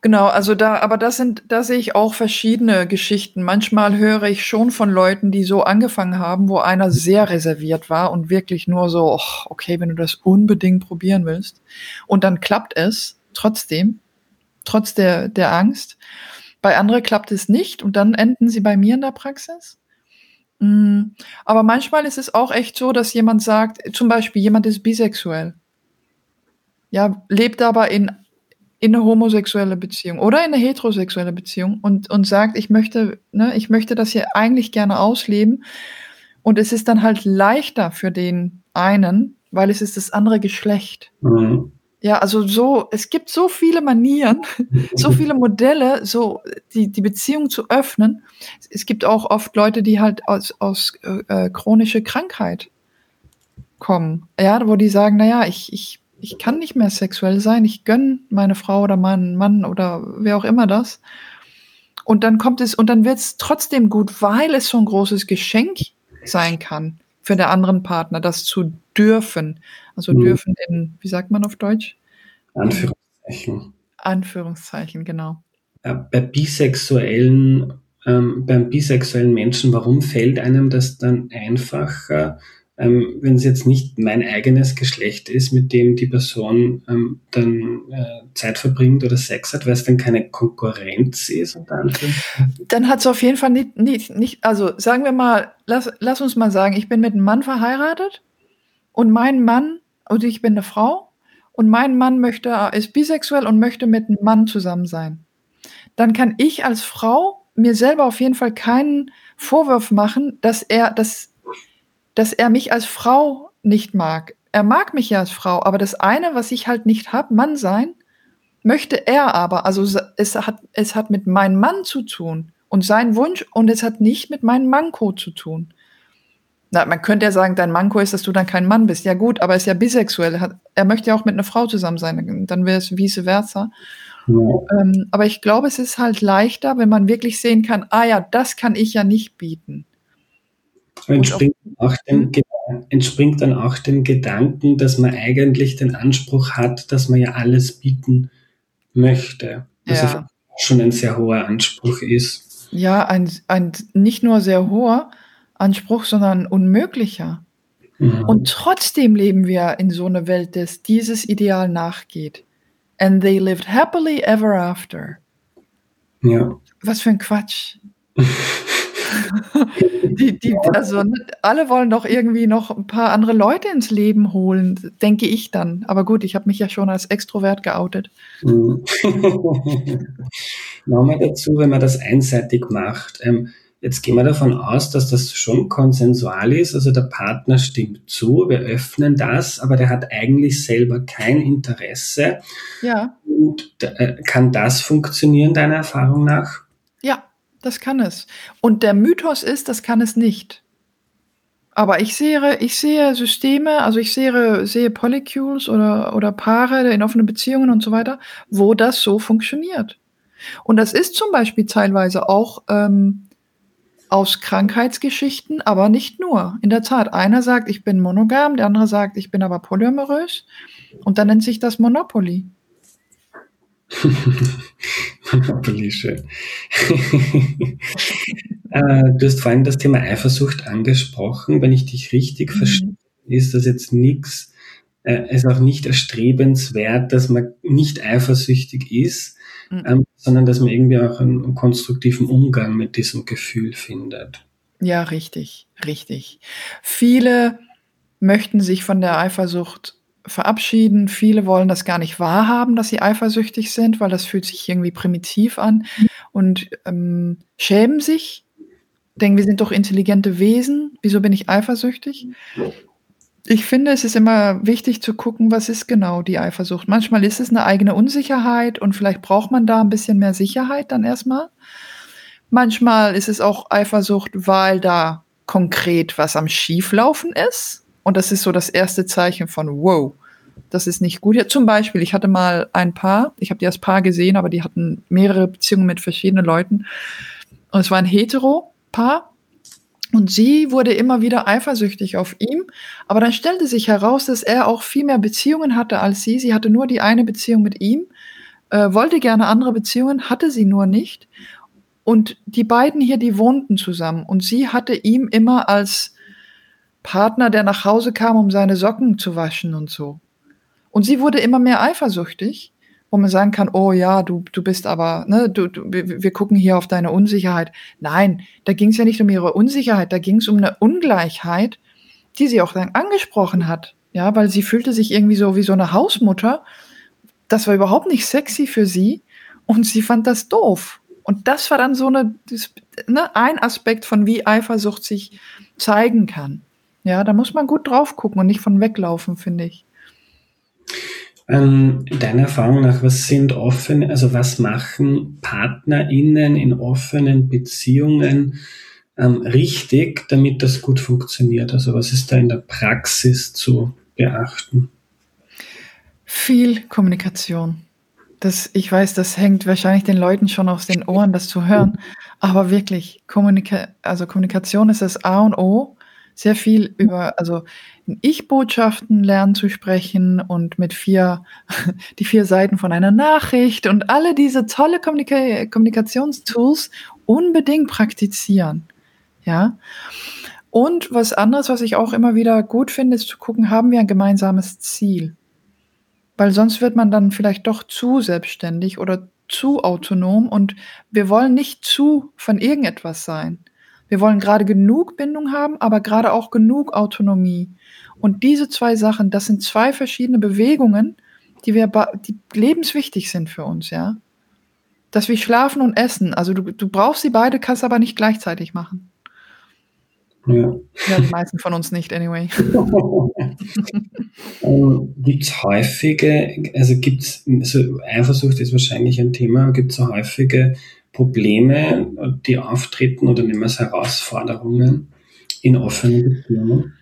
genau. Also da, aber das sind, da sehe ich auch verschiedene Geschichten. Manchmal höre ich schon von Leuten, die so angefangen haben, wo einer sehr reserviert war und wirklich nur so, oh, okay, wenn du das unbedingt probieren willst. Und dann klappt es trotzdem, trotz der, der Angst. Bei anderen klappt es nicht und dann enden sie bei mir in der Praxis. Mm, aber manchmal ist es auch echt so, dass jemand sagt, zum Beispiel jemand ist bisexuell. Ja, lebt aber in, in eine homosexuelle Beziehung oder in eine heterosexuelle Beziehung und, und sagt, ich möchte, ne, ich möchte das hier eigentlich gerne ausleben. Und es ist dann halt leichter für den einen, weil es ist das andere Geschlecht. Mhm. Ja, also so, es gibt so viele Manieren, (laughs) so viele Modelle, so die, die Beziehung zu öffnen. Es gibt auch oft Leute, die halt aus, aus äh, äh chronische Krankheit kommen. Ja, wo die sagen, naja, ich, ich, ich kann nicht mehr sexuell sein, ich gönn meine Frau oder meinen Mann oder wer auch immer das. Und dann kommt es, und dann wird es trotzdem gut, weil es so ein großes Geschenk sein kann für den anderen Partner, das zu dürfen. Also mhm. dürfen in, wie sagt man auf Deutsch? Anführungszeichen. Anführungszeichen, genau. Äh, bei bisexuellen, ähm, beim bisexuellen Menschen, warum fällt einem das dann einfacher, ähm, wenn es jetzt nicht mein eigenes Geschlecht ist, mit dem die Person ähm, dann äh, Zeit verbringt oder Sex hat, weil es dann keine Konkurrenz ist? Dann hat es auf jeden Fall nicht, nicht, nicht, also sagen wir mal, lass, lass uns mal sagen, ich bin mit einem Mann verheiratet und mein Mann, und ich bin eine Frau und mein Mann möchte, ist bisexuell und möchte mit einem Mann zusammen sein. Dann kann ich als Frau mir selber auf jeden Fall keinen Vorwurf machen, dass er, dass, dass er mich als Frau nicht mag. Er mag mich ja als Frau, aber das eine, was ich halt nicht habe, Mann sein, möchte er aber. Also es hat, es hat mit meinem Mann zu tun und sein Wunsch und es hat nicht mit meinem Manko zu tun. Na, man könnte ja sagen, dein Manko ist, dass du dann kein Mann bist. Ja gut, aber er ist ja bisexuell. Er, hat, er möchte ja auch mit einer Frau zusammen sein. Dann wäre es vice versa. Ja. Ähm, aber ich glaube, es ist halt leichter, wenn man wirklich sehen kann, ah ja, das kann ich ja nicht bieten. Entspringt, auch dem, hm? entspringt dann auch dem Gedanken, dass man eigentlich den Anspruch hat, dass man ja alles bieten möchte. Was ja. schon ein sehr hoher Anspruch ist. Ja, ein, ein nicht nur sehr hoher, Anspruch, sondern unmöglicher. Mhm. Und trotzdem leben wir in so einer Welt, dass dieses Ideal nachgeht. And they lived happily ever after. Ja. Was für ein Quatsch. (laughs) (laughs) die, die, also alle wollen doch irgendwie noch ein paar andere Leute ins Leben holen, denke ich dann. Aber gut, ich habe mich ja schon als Extrovert geoutet. Mhm. (laughs) Nochmal dazu, wenn man das einseitig macht. Ähm, Jetzt gehen wir davon aus, dass das schon konsensual ist, also der Partner stimmt zu, wir öffnen das, aber der hat eigentlich selber kein Interesse. Ja. Und äh, kann das funktionieren, deiner Erfahrung nach? Das kann es. Und der Mythos ist, das kann es nicht. Aber ich sehe, ich sehe Systeme, also ich sehe, sehe Polycules oder, oder Paare in offenen Beziehungen und so weiter, wo das so funktioniert. Und das ist zum Beispiel teilweise auch ähm, aus Krankheitsgeschichten, aber nicht nur. In der Tat, einer sagt, ich bin monogam, der andere sagt, ich bin aber polyamorös. Und dann nennt sich das Monopoly. (laughs) Monopoly, schön. (laughs) äh, du hast vorhin das Thema Eifersucht angesprochen. Wenn ich dich richtig mhm. verstehe, ist das jetzt nichts, äh, ist auch nicht erstrebenswert, dass man nicht eifersüchtig ist, mhm. ähm, sondern dass man irgendwie auch einen konstruktiven Umgang mit diesem Gefühl findet. Ja, richtig, richtig. Viele möchten sich von der Eifersucht verabschieden. Viele wollen das gar nicht wahrhaben, dass sie eifersüchtig sind, weil das fühlt sich irgendwie primitiv an und ähm, schämen sich, denken, wir sind doch intelligente Wesen, wieso bin ich eifersüchtig? Ich finde, es ist immer wichtig zu gucken, was ist genau die Eifersucht. Manchmal ist es eine eigene Unsicherheit und vielleicht braucht man da ein bisschen mehr Sicherheit dann erstmal. Manchmal ist es auch Eifersucht, weil da konkret was am Schieflaufen ist. Und das ist so das erste Zeichen von, wow, das ist nicht gut. Ja, zum Beispiel, ich hatte mal ein Paar, ich habe die als Paar gesehen, aber die hatten mehrere Beziehungen mit verschiedenen Leuten. Und es war ein Hetero-Paar. Und sie wurde immer wieder eifersüchtig auf ihm. Aber dann stellte sich heraus, dass er auch viel mehr Beziehungen hatte als sie. Sie hatte nur die eine Beziehung mit ihm, äh, wollte gerne andere Beziehungen, hatte sie nur nicht. Und die beiden hier, die wohnten zusammen. Und sie hatte ihm immer als Partner, der nach Hause kam, um seine Socken zu waschen und so. Und sie wurde immer mehr eifersüchtig, wo man sagen kann, oh ja, du, du bist aber, ne, du, du, wir gucken hier auf deine Unsicherheit. Nein, da ging es ja nicht um ihre Unsicherheit, da ging es um eine Ungleichheit, die sie auch dann angesprochen hat. Ja, weil sie fühlte sich irgendwie so wie so eine Hausmutter. Das war überhaupt nicht sexy für sie und sie fand das doof. Und das war dann so eine, ne, ein Aspekt von wie Eifersucht sich zeigen kann. Ja, da muss man gut drauf gucken und nicht von weglaufen, finde ich. Ähm, deiner Erfahrung nach, was sind offene, also was machen PartnerInnen in offenen Beziehungen ähm, richtig, damit das gut funktioniert? Also was ist da in der Praxis zu beachten? Viel Kommunikation. Das, ich weiß, das hängt wahrscheinlich den Leuten schon aus den Ohren, das zu hören. Aber wirklich, Kommunika also Kommunikation ist das A und O sehr viel über, also Ich-Botschaften lernen zu sprechen und mit vier, (laughs) die vier Seiten von einer Nachricht und alle diese tolle Kommunika Kommunikationstools unbedingt praktizieren. Ja. Und was anderes, was ich auch immer wieder gut finde, ist zu gucken, haben wir ein gemeinsames Ziel? Weil sonst wird man dann vielleicht doch zu selbstständig oder zu autonom und wir wollen nicht zu von irgendetwas sein. Wir wollen gerade genug Bindung haben, aber gerade auch genug Autonomie. Und diese zwei Sachen, das sind zwei verschiedene Bewegungen, die wir, die lebenswichtig sind für uns, ja. Dass wir schlafen und essen. Also du, du brauchst sie beide, kannst aber nicht gleichzeitig machen. Ja. ja, die meisten von uns nicht, anyway. (laughs) ähm, gibt es häufige, also gibt es, also Eifersucht ist wahrscheinlich ein Thema, gibt es so häufige Probleme, die auftreten oder nehmen wir es Herausforderungen in offenen Beziehungen?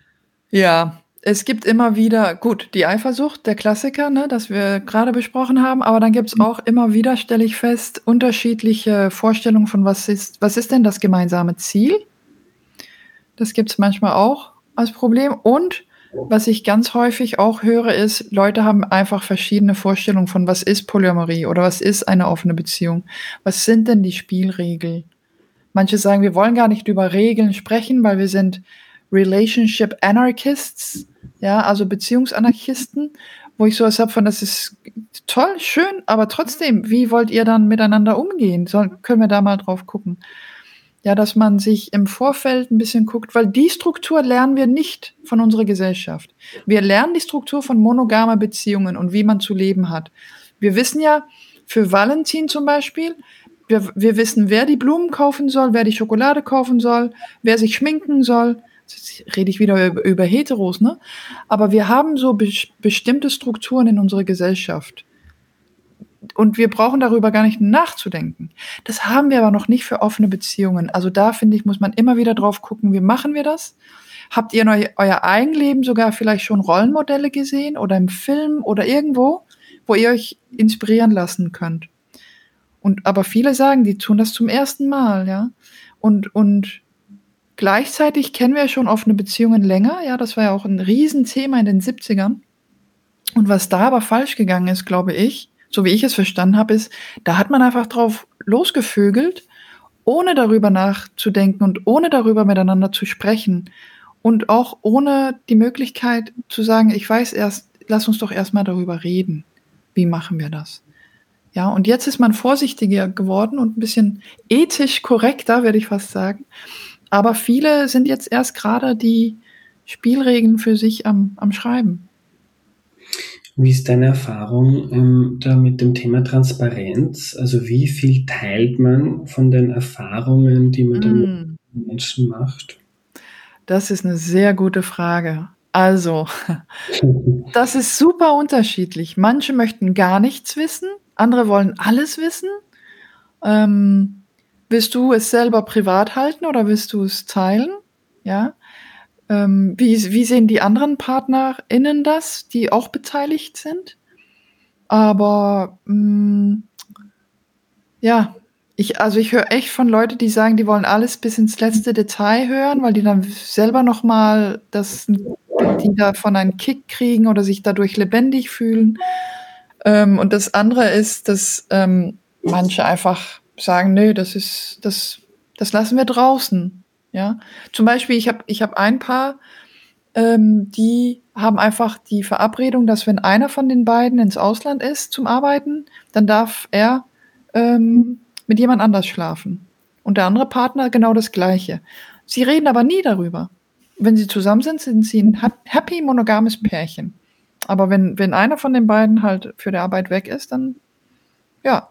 Ja, es gibt immer wieder, gut, die Eifersucht, der Klassiker, ne, das wir gerade besprochen haben, aber dann gibt es auch immer wieder, stelle ich fest, unterschiedliche Vorstellungen von was ist, was ist denn das gemeinsame Ziel? Das gibt es manchmal auch als Problem. Und was ich ganz häufig auch höre, ist, Leute haben einfach verschiedene Vorstellungen von, was ist Polyamorie oder was ist eine offene Beziehung. Was sind denn die Spielregeln? Manche sagen, wir wollen gar nicht über Regeln sprechen, weil wir sind Relationship Anarchists, ja, also Beziehungsanarchisten, wo ich sowas habe von, das ist toll, schön, aber trotzdem, wie wollt ihr dann miteinander umgehen? Soll, können wir da mal drauf gucken? Ja, dass man sich im Vorfeld ein bisschen guckt, weil die Struktur lernen wir nicht von unserer Gesellschaft. Wir lernen die Struktur von monogamer Beziehungen und wie man zu leben hat. Wir wissen ja, für Valentin zum Beispiel, wir, wir wissen, wer die Blumen kaufen soll, wer die Schokolade kaufen soll, wer sich schminken soll. Jetzt rede ich wieder über, über Heteros, ne? Aber wir haben so be bestimmte Strukturen in unserer Gesellschaft und wir brauchen darüber gar nicht nachzudenken. Das haben wir aber noch nicht für offene Beziehungen. Also da finde ich, muss man immer wieder drauf gucken, wie machen wir das? Habt ihr in eu euer Eigenleben sogar vielleicht schon Rollenmodelle gesehen oder im Film oder irgendwo, wo ihr euch inspirieren lassen könnt? Und aber viele sagen, die tun das zum ersten Mal, ja. Und, und gleichzeitig kennen wir schon offene Beziehungen länger, ja, das war ja auch ein Riesenthema in den 70ern. Und was da aber falsch gegangen ist, glaube ich, so wie ich es verstanden habe, ist, da hat man einfach drauf losgevögelt, ohne darüber nachzudenken und ohne darüber miteinander zu sprechen und auch ohne die Möglichkeit zu sagen, ich weiß erst, lass uns doch erstmal darüber reden. Wie machen wir das? Ja, und jetzt ist man vorsichtiger geworden und ein bisschen ethisch korrekter, würde ich fast sagen. Aber viele sind jetzt erst gerade die Spielregeln für sich am, am Schreiben. Wie ist deine Erfahrung ähm, da mit dem Thema Transparenz? Also wie viel teilt man von den Erfahrungen, die man mm. den Menschen macht? Das ist eine sehr gute Frage. Also, (laughs) das ist super unterschiedlich. Manche möchten gar nichts wissen, andere wollen alles wissen. Ähm, willst du es selber privat halten oder willst du es teilen? Ja. Ähm, wie, wie sehen die anderen PartnerInnen das, die auch beteiligt sind? Aber mh, mm, ja, ich, also ich höre echt von Leuten, die sagen, die wollen alles bis ins letzte Detail hören, weil die dann selber nochmal das, die davon einen Kick kriegen oder sich dadurch lebendig fühlen. Ähm, und das andere ist, dass ähm, manche einfach sagen, nö, das ist, das, das lassen wir draußen. Ja, zum Beispiel, ich habe ich hab ein Paar, ähm, die haben einfach die Verabredung, dass wenn einer von den beiden ins Ausland ist zum Arbeiten, dann darf er ähm, mit jemand anders schlafen. Und der andere Partner genau das Gleiche. Sie reden aber nie darüber. Wenn sie zusammen sind, sind sie ein happy monogames Pärchen. Aber wenn, wenn einer von den beiden halt für die Arbeit weg ist, dann, ja,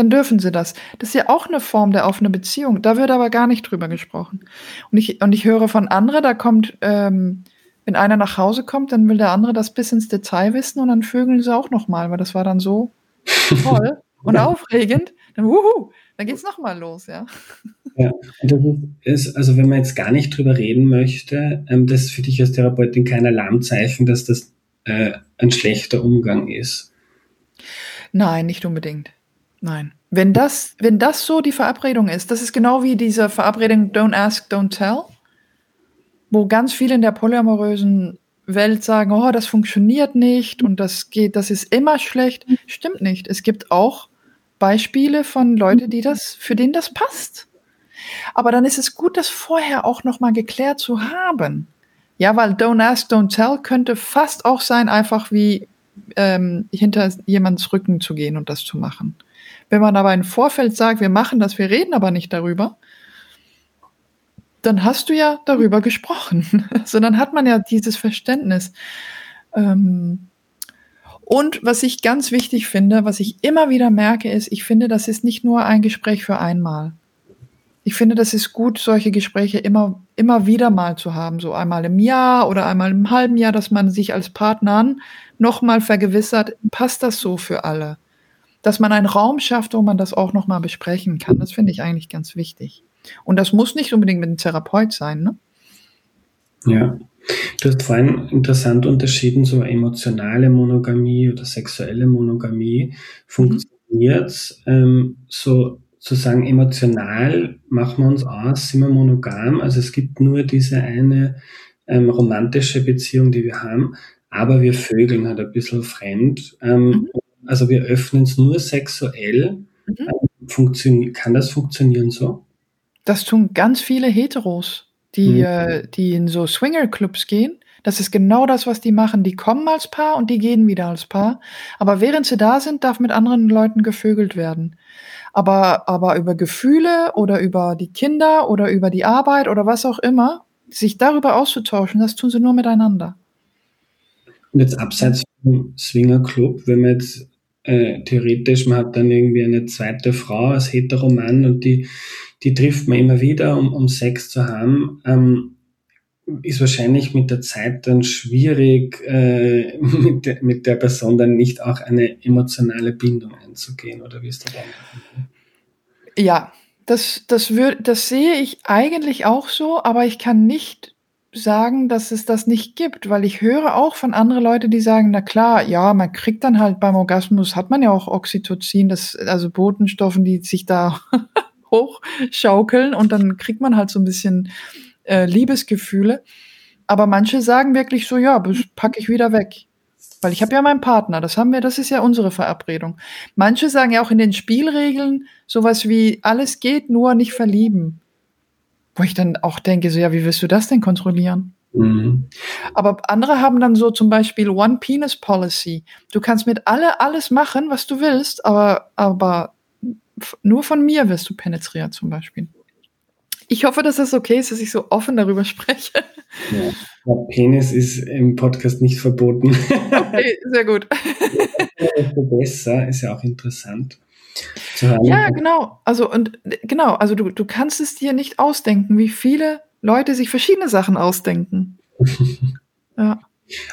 dann dürfen sie das. Das ist ja auch eine Form der offenen Beziehung. Da wird aber gar nicht drüber gesprochen. Und ich, und ich höre von anderen, da kommt, ähm, wenn einer nach Hause kommt, dann will der andere das bis ins Detail wissen und dann vögeln sie auch nochmal, weil das war dann so toll (laughs) und aufregend. Dann, wuhu, dann geht's nochmal los, ja. Ja, und das ist, also wenn man jetzt gar nicht drüber reden möchte, ähm, das ist für dich als Therapeutin kein Alarmzeichen, dass das äh, ein schlechter Umgang ist. Nein, nicht unbedingt. Nein. Wenn das, wenn das so die Verabredung ist, das ist genau wie diese Verabredung Don't Ask, Don't Tell, wo ganz viele in der polyamorösen Welt sagen, oh, das funktioniert nicht und das geht, das ist immer schlecht. Stimmt nicht. Es gibt auch Beispiele von Leuten, die das, für denen das passt. Aber dann ist es gut, das vorher auch nochmal geklärt zu haben. Ja, weil Don't Ask, Don't Tell könnte fast auch sein, einfach wie ähm, hinter jemands Rücken zu gehen und das zu machen. Wenn man aber im Vorfeld sagt, wir machen das, wir reden aber nicht darüber, dann hast du ja darüber gesprochen. (laughs) so, dann hat man ja dieses Verständnis. Ähm, und was ich ganz wichtig finde, was ich immer wieder merke, ist, ich finde, das ist nicht nur ein Gespräch für einmal ich finde, das ist gut, solche Gespräche immer, immer wieder mal zu haben, so einmal im Jahr oder einmal im halben Jahr, dass man sich als Partnern nochmal vergewissert, passt das so für alle? Dass man einen Raum schafft, wo man das auch nochmal besprechen kann, das finde ich eigentlich ganz wichtig. Und das muss nicht unbedingt mit einem Therapeut sein, ne? Ja. Du hast vorhin interessant unterschieden, so emotionale Monogamie oder sexuelle Monogamie. Funktioniert ähm, so sozusagen emotional machen wir uns aus, sind wir monogam. Also es gibt nur diese eine ähm, romantische Beziehung, die wir haben, aber wir vögeln halt ein bisschen fremd. Ähm, mhm. Also wir öffnen es nur sexuell. Mhm. Ähm, kann das funktionieren so? Das tun ganz viele Heteros, die, mhm. äh, die in so Swinger-Clubs gehen. Das ist genau das, was die machen. Die kommen als Paar und die gehen wieder als Paar. Aber während sie da sind, darf mit anderen Leuten gevögelt werden. Aber, aber über Gefühle oder über die Kinder oder über die Arbeit oder was auch immer, sich darüber auszutauschen, das tun sie nur miteinander. Und jetzt abseits vom Swinger Club, wenn man jetzt äh, theoretisch, man hat dann irgendwie eine zweite Frau als Heteroman und die, die trifft man immer wieder, um, um Sex zu haben. Ähm, ist wahrscheinlich mit der Zeit dann schwierig, äh, (laughs) mit, de, mit der Person dann nicht auch eine emotionale Bindung einzugehen, oder wie ist das? Ja, Das, das, würd, das sehe ich eigentlich auch so, aber ich kann nicht sagen, dass es das nicht gibt, weil ich höre auch von anderen Leuten, die sagen, na klar, ja, man kriegt dann halt beim Orgasmus, hat man ja auch Oxytocin, das, also Botenstoffen, die sich da (laughs) hochschaukeln und dann kriegt man halt so ein bisschen äh, Liebesgefühle. Aber manche sagen wirklich so, ja, packe ich wieder weg. Weil ich habe ja meinen Partner, das haben wir, das ist ja unsere Verabredung. Manche sagen ja auch in den Spielregeln sowas wie, alles geht, nur nicht verlieben. Wo ich dann auch denke, so, ja, wie willst du das denn kontrollieren? Mhm. Aber andere haben dann so zum Beispiel One Penis Policy. Du kannst mit alle alles machen, was du willst, aber, aber nur von mir wirst du penetriert zum Beispiel. Ich hoffe, dass das okay ist, dass ich so offen darüber spreche. Ja, Penis ist im Podcast nicht verboten. Okay, sehr gut. (laughs) besser ist ja auch interessant. Ja, genau. Also und genau, also du, du kannst es dir nicht ausdenken, wie viele Leute sich verschiedene Sachen ausdenken. (laughs) ja.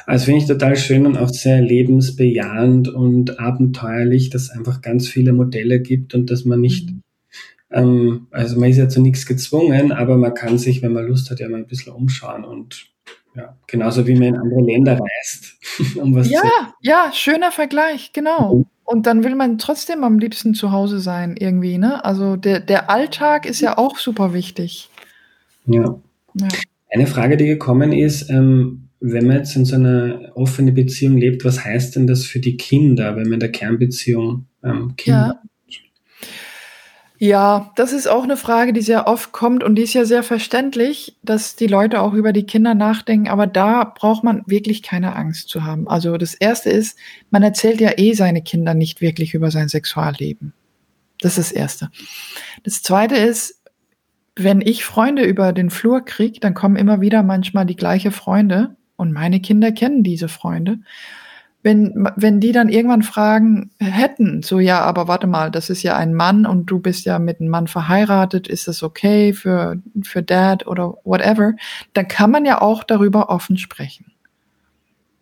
Also finde ich total schön und auch sehr lebensbejahend und abenteuerlich, dass es einfach ganz viele Modelle gibt und dass man nicht, mhm. ähm, also man ist ja zu nichts gezwungen, aber man kann sich, wenn man Lust hat, ja mal ein bisschen umschauen und ja, genauso wie man in andere Länder reist. (laughs) um was ja, zu ja, schöner Vergleich, genau. Und dann will man trotzdem am liebsten zu Hause sein, irgendwie, ne? Also der, der Alltag ist ja auch super wichtig. Ja. ja. Eine Frage, die gekommen ist, ähm, wenn man jetzt in so einer offenen Beziehung lebt, was heißt denn das für die Kinder, wenn man in der Kernbeziehung ähm, Kinder? Ja. Das ist auch eine Frage, die sehr oft kommt und die ist ja sehr verständlich, dass die Leute auch über die Kinder nachdenken, aber da braucht man wirklich keine Angst zu haben. Also das erste ist, man erzählt ja eh seine Kinder nicht wirklich über sein Sexualleben. Das ist das erste. Das zweite ist, wenn ich Freunde über den Flur kriege, dann kommen immer wieder manchmal die gleiche Freunde und meine Kinder kennen diese Freunde. Wenn, wenn die dann irgendwann fragen hätten, so ja, aber warte mal, das ist ja ein Mann und du bist ja mit einem Mann verheiratet, ist das okay für, für Dad oder whatever, dann kann man ja auch darüber offen sprechen.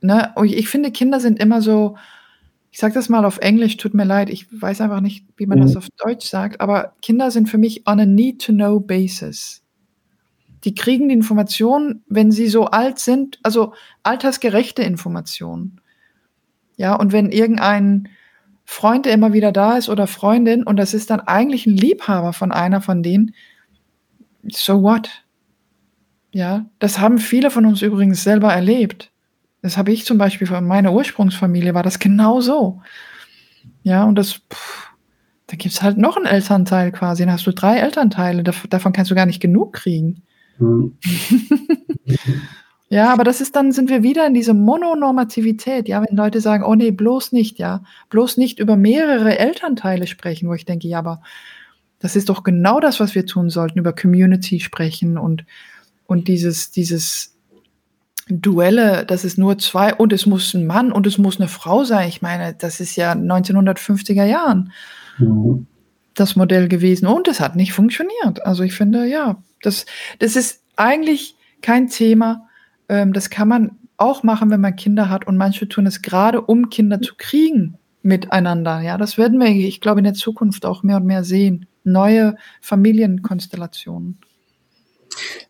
Ne? Und ich finde, Kinder sind immer so, ich sage das mal auf Englisch, tut mir leid, ich weiß einfach nicht, wie man mhm. das auf Deutsch sagt, aber Kinder sind für mich on a need-to-know basis die kriegen die Informationen, wenn sie so alt sind, also altersgerechte Informationen. Ja, und wenn irgendein Freund, der immer wieder da ist oder Freundin und das ist dann eigentlich ein Liebhaber von einer von denen, so what? Ja, das haben viele von uns übrigens selber erlebt. Das habe ich zum Beispiel von meiner Ursprungsfamilie, war das genau so. Ja, und das, pff, da es halt noch einen Elternteil quasi. Dann hast du drei Elternteile, davon kannst du gar nicht genug kriegen. Hm. (laughs) ja, aber das ist dann, sind wir wieder in diese Mononormativität, ja, wenn Leute sagen, oh nee, bloß nicht, ja, bloß nicht über mehrere Elternteile sprechen, wo ich denke, ja, aber das ist doch genau das, was wir tun sollten, über Community sprechen und, und dieses, dieses Duelle, das ist nur zwei und es muss ein Mann und es muss eine Frau sein. Ich meine, das ist ja 1950er Jahren. Mhm das Modell gewesen und es hat nicht funktioniert. Also ich finde, ja, das, das ist eigentlich kein Thema. Ähm, das kann man auch machen, wenn man Kinder hat. Und manche tun es gerade, um Kinder zu kriegen miteinander. Ja, das werden wir, ich glaube, in der Zukunft auch mehr und mehr sehen. Neue Familienkonstellationen.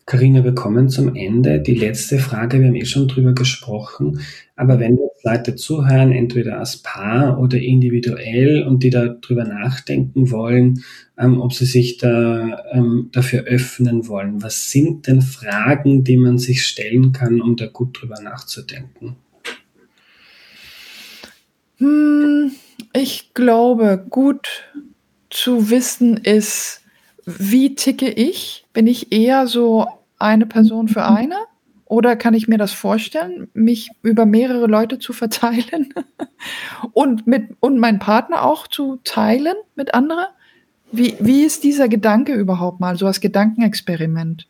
Karina, wir kommen zum Ende. Die letzte Frage, wir haben eh schon drüber gesprochen, aber wenn jetzt Leute zuhören, entweder als Paar oder individuell und die darüber nachdenken wollen, ähm, ob sie sich da ähm, dafür öffnen wollen, was sind denn Fragen, die man sich stellen kann, um da gut drüber nachzudenken? Hm, ich glaube, gut zu wissen ist, wie ticke ich? Bin ich eher so eine Person für eine? Oder kann ich mir das vorstellen, mich über mehrere Leute zu verteilen (laughs) und mit und meinen Partner auch zu teilen mit anderen? Wie, wie ist dieser Gedanke überhaupt mal, so als Gedankenexperiment?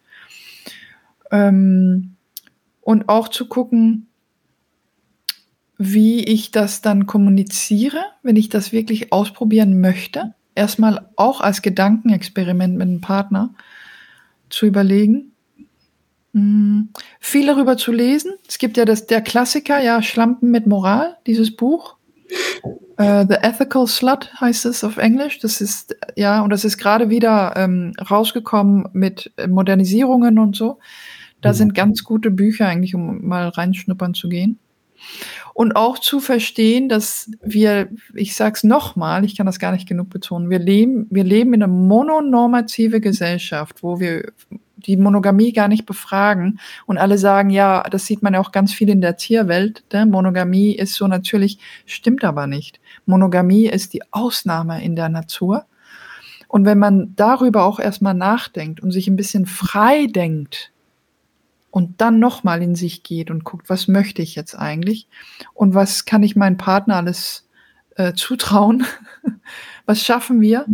Ähm, und auch zu gucken, wie ich das dann kommuniziere, wenn ich das wirklich ausprobieren möchte erstmal auch als Gedankenexperiment mit einem Partner zu überlegen. Hm, viel darüber zu lesen. Es gibt ja das, der Klassiker, ja, Schlampen mit Moral, dieses Buch. Uh, the Ethical Slut heißt es auf Englisch. Das ist, ja, und das ist gerade wieder ähm, rausgekommen mit Modernisierungen und so. Da mhm. sind ganz gute Bücher eigentlich, um mal reinschnuppern zu gehen. Und auch zu verstehen, dass wir, ich sag's nochmal, ich kann das gar nicht genug betonen, wir leben, wir leben in einer mononormative Gesellschaft, wo wir die Monogamie gar nicht befragen und alle sagen, ja, das sieht man ja auch ganz viel in der Tierwelt, ne? Monogamie ist so natürlich, stimmt aber nicht. Monogamie ist die Ausnahme in der Natur. Und wenn man darüber auch erstmal nachdenkt und sich ein bisschen frei denkt und dann nochmal in sich geht und guckt, was möchte ich jetzt eigentlich und was kann ich meinem Partner alles äh, zutrauen, (laughs) was schaffen wir,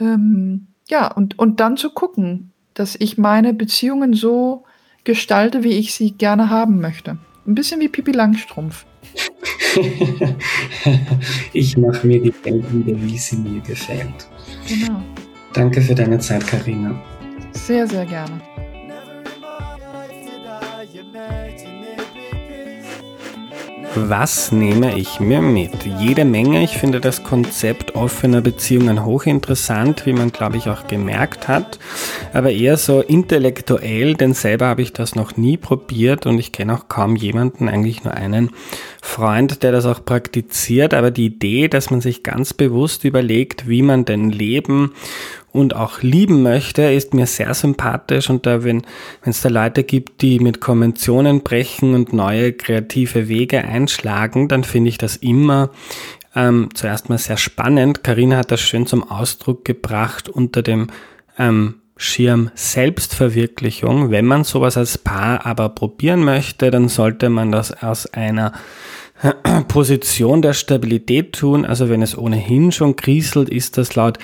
ähm, ja, und, und dann zu gucken, dass ich meine Beziehungen so gestalte, wie ich sie gerne haben möchte. Ein bisschen wie Pipi Langstrumpf. (laughs) ich mache mir die Gedanken, wie sie mir gefällt. Genau. Danke für deine Zeit, Karina. Sehr, sehr gerne. Was nehme ich mir mit? Jede Menge. Ich finde das Konzept offener Beziehungen hochinteressant, wie man, glaube ich, auch gemerkt hat. Aber eher so intellektuell, denn selber habe ich das noch nie probiert und ich kenne auch kaum jemanden, eigentlich nur einen Freund, der das auch praktiziert. Aber die Idee, dass man sich ganz bewusst überlegt, wie man denn leben und auch lieben möchte, ist mir sehr sympathisch und da, wenn es da Leute gibt, die mit Konventionen brechen und neue kreative Wege einschlagen, dann finde ich das immer ähm, zuerst mal sehr spannend. Karina hat das schön zum Ausdruck gebracht unter dem ähm, Schirm Selbstverwirklichung. Wenn man sowas als Paar aber probieren möchte, dann sollte man das aus einer (clears throat) Position der Stabilität tun. Also wenn es ohnehin schon kriselt, ist das laut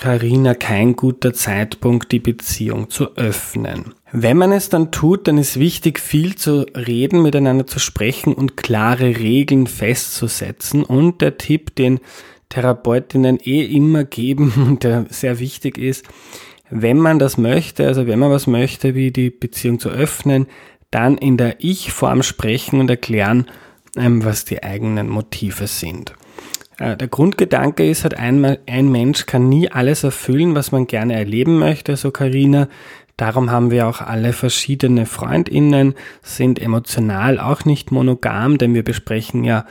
Karina kein guter Zeitpunkt, die Beziehung zu öffnen. Wenn man es dann tut, dann ist wichtig, viel zu reden, miteinander zu sprechen und klare Regeln festzusetzen. Und der Tipp, den Therapeutinnen eh immer geben (laughs) und der sehr wichtig ist, wenn man das möchte, also wenn man was möchte, wie die Beziehung zu öffnen, dann in der Ich-Form sprechen und erklären, ähm, was die eigenen Motive sind. Äh, der Grundgedanke ist halt, ein, ein Mensch kann nie alles erfüllen, was man gerne erleben möchte, so Karina. Darum haben wir auch alle verschiedene Freundinnen, sind emotional auch nicht monogam, denn wir besprechen ja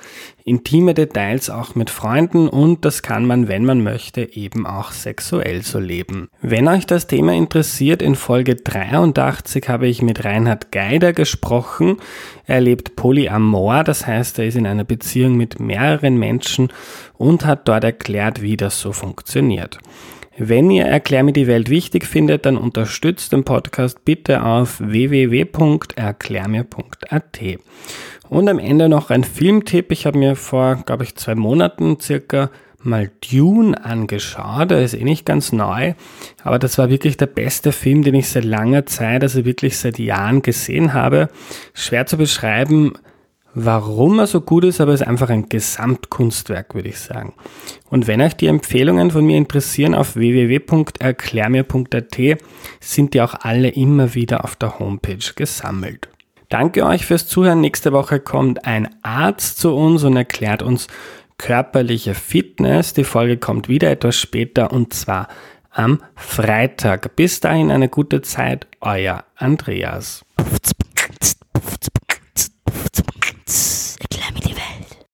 intime Details auch mit Freunden und das kann man, wenn man möchte, eben auch sexuell so leben. Wenn euch das Thema interessiert, in Folge 83 habe ich mit Reinhard Geider gesprochen. Er lebt Polyamor, das heißt, er ist in einer Beziehung mit mehreren Menschen und hat dort erklärt, wie das so funktioniert. Wenn ihr Erklär mir die Welt wichtig findet, dann unterstützt den Podcast bitte auf www.erklärmir.at. Und am Ende noch ein Filmtipp. Ich habe mir vor, glaube ich, zwei Monaten circa mal Dune angeschaut. Er ist eh nicht ganz neu, aber das war wirklich der beste Film, den ich seit langer Zeit, also wirklich seit Jahren gesehen habe. Schwer zu beschreiben, Warum er so gut ist, aber es ist einfach ein Gesamtkunstwerk, würde ich sagen. Und wenn euch die Empfehlungen von mir interessieren, auf www.erklärmir.at sind die auch alle immer wieder auf der Homepage gesammelt. Danke euch fürs Zuhören. Nächste Woche kommt ein Arzt zu uns und erklärt uns körperliche Fitness. Die Folge kommt wieder etwas später und zwar am Freitag. Bis dahin eine gute Zeit, euer Andreas.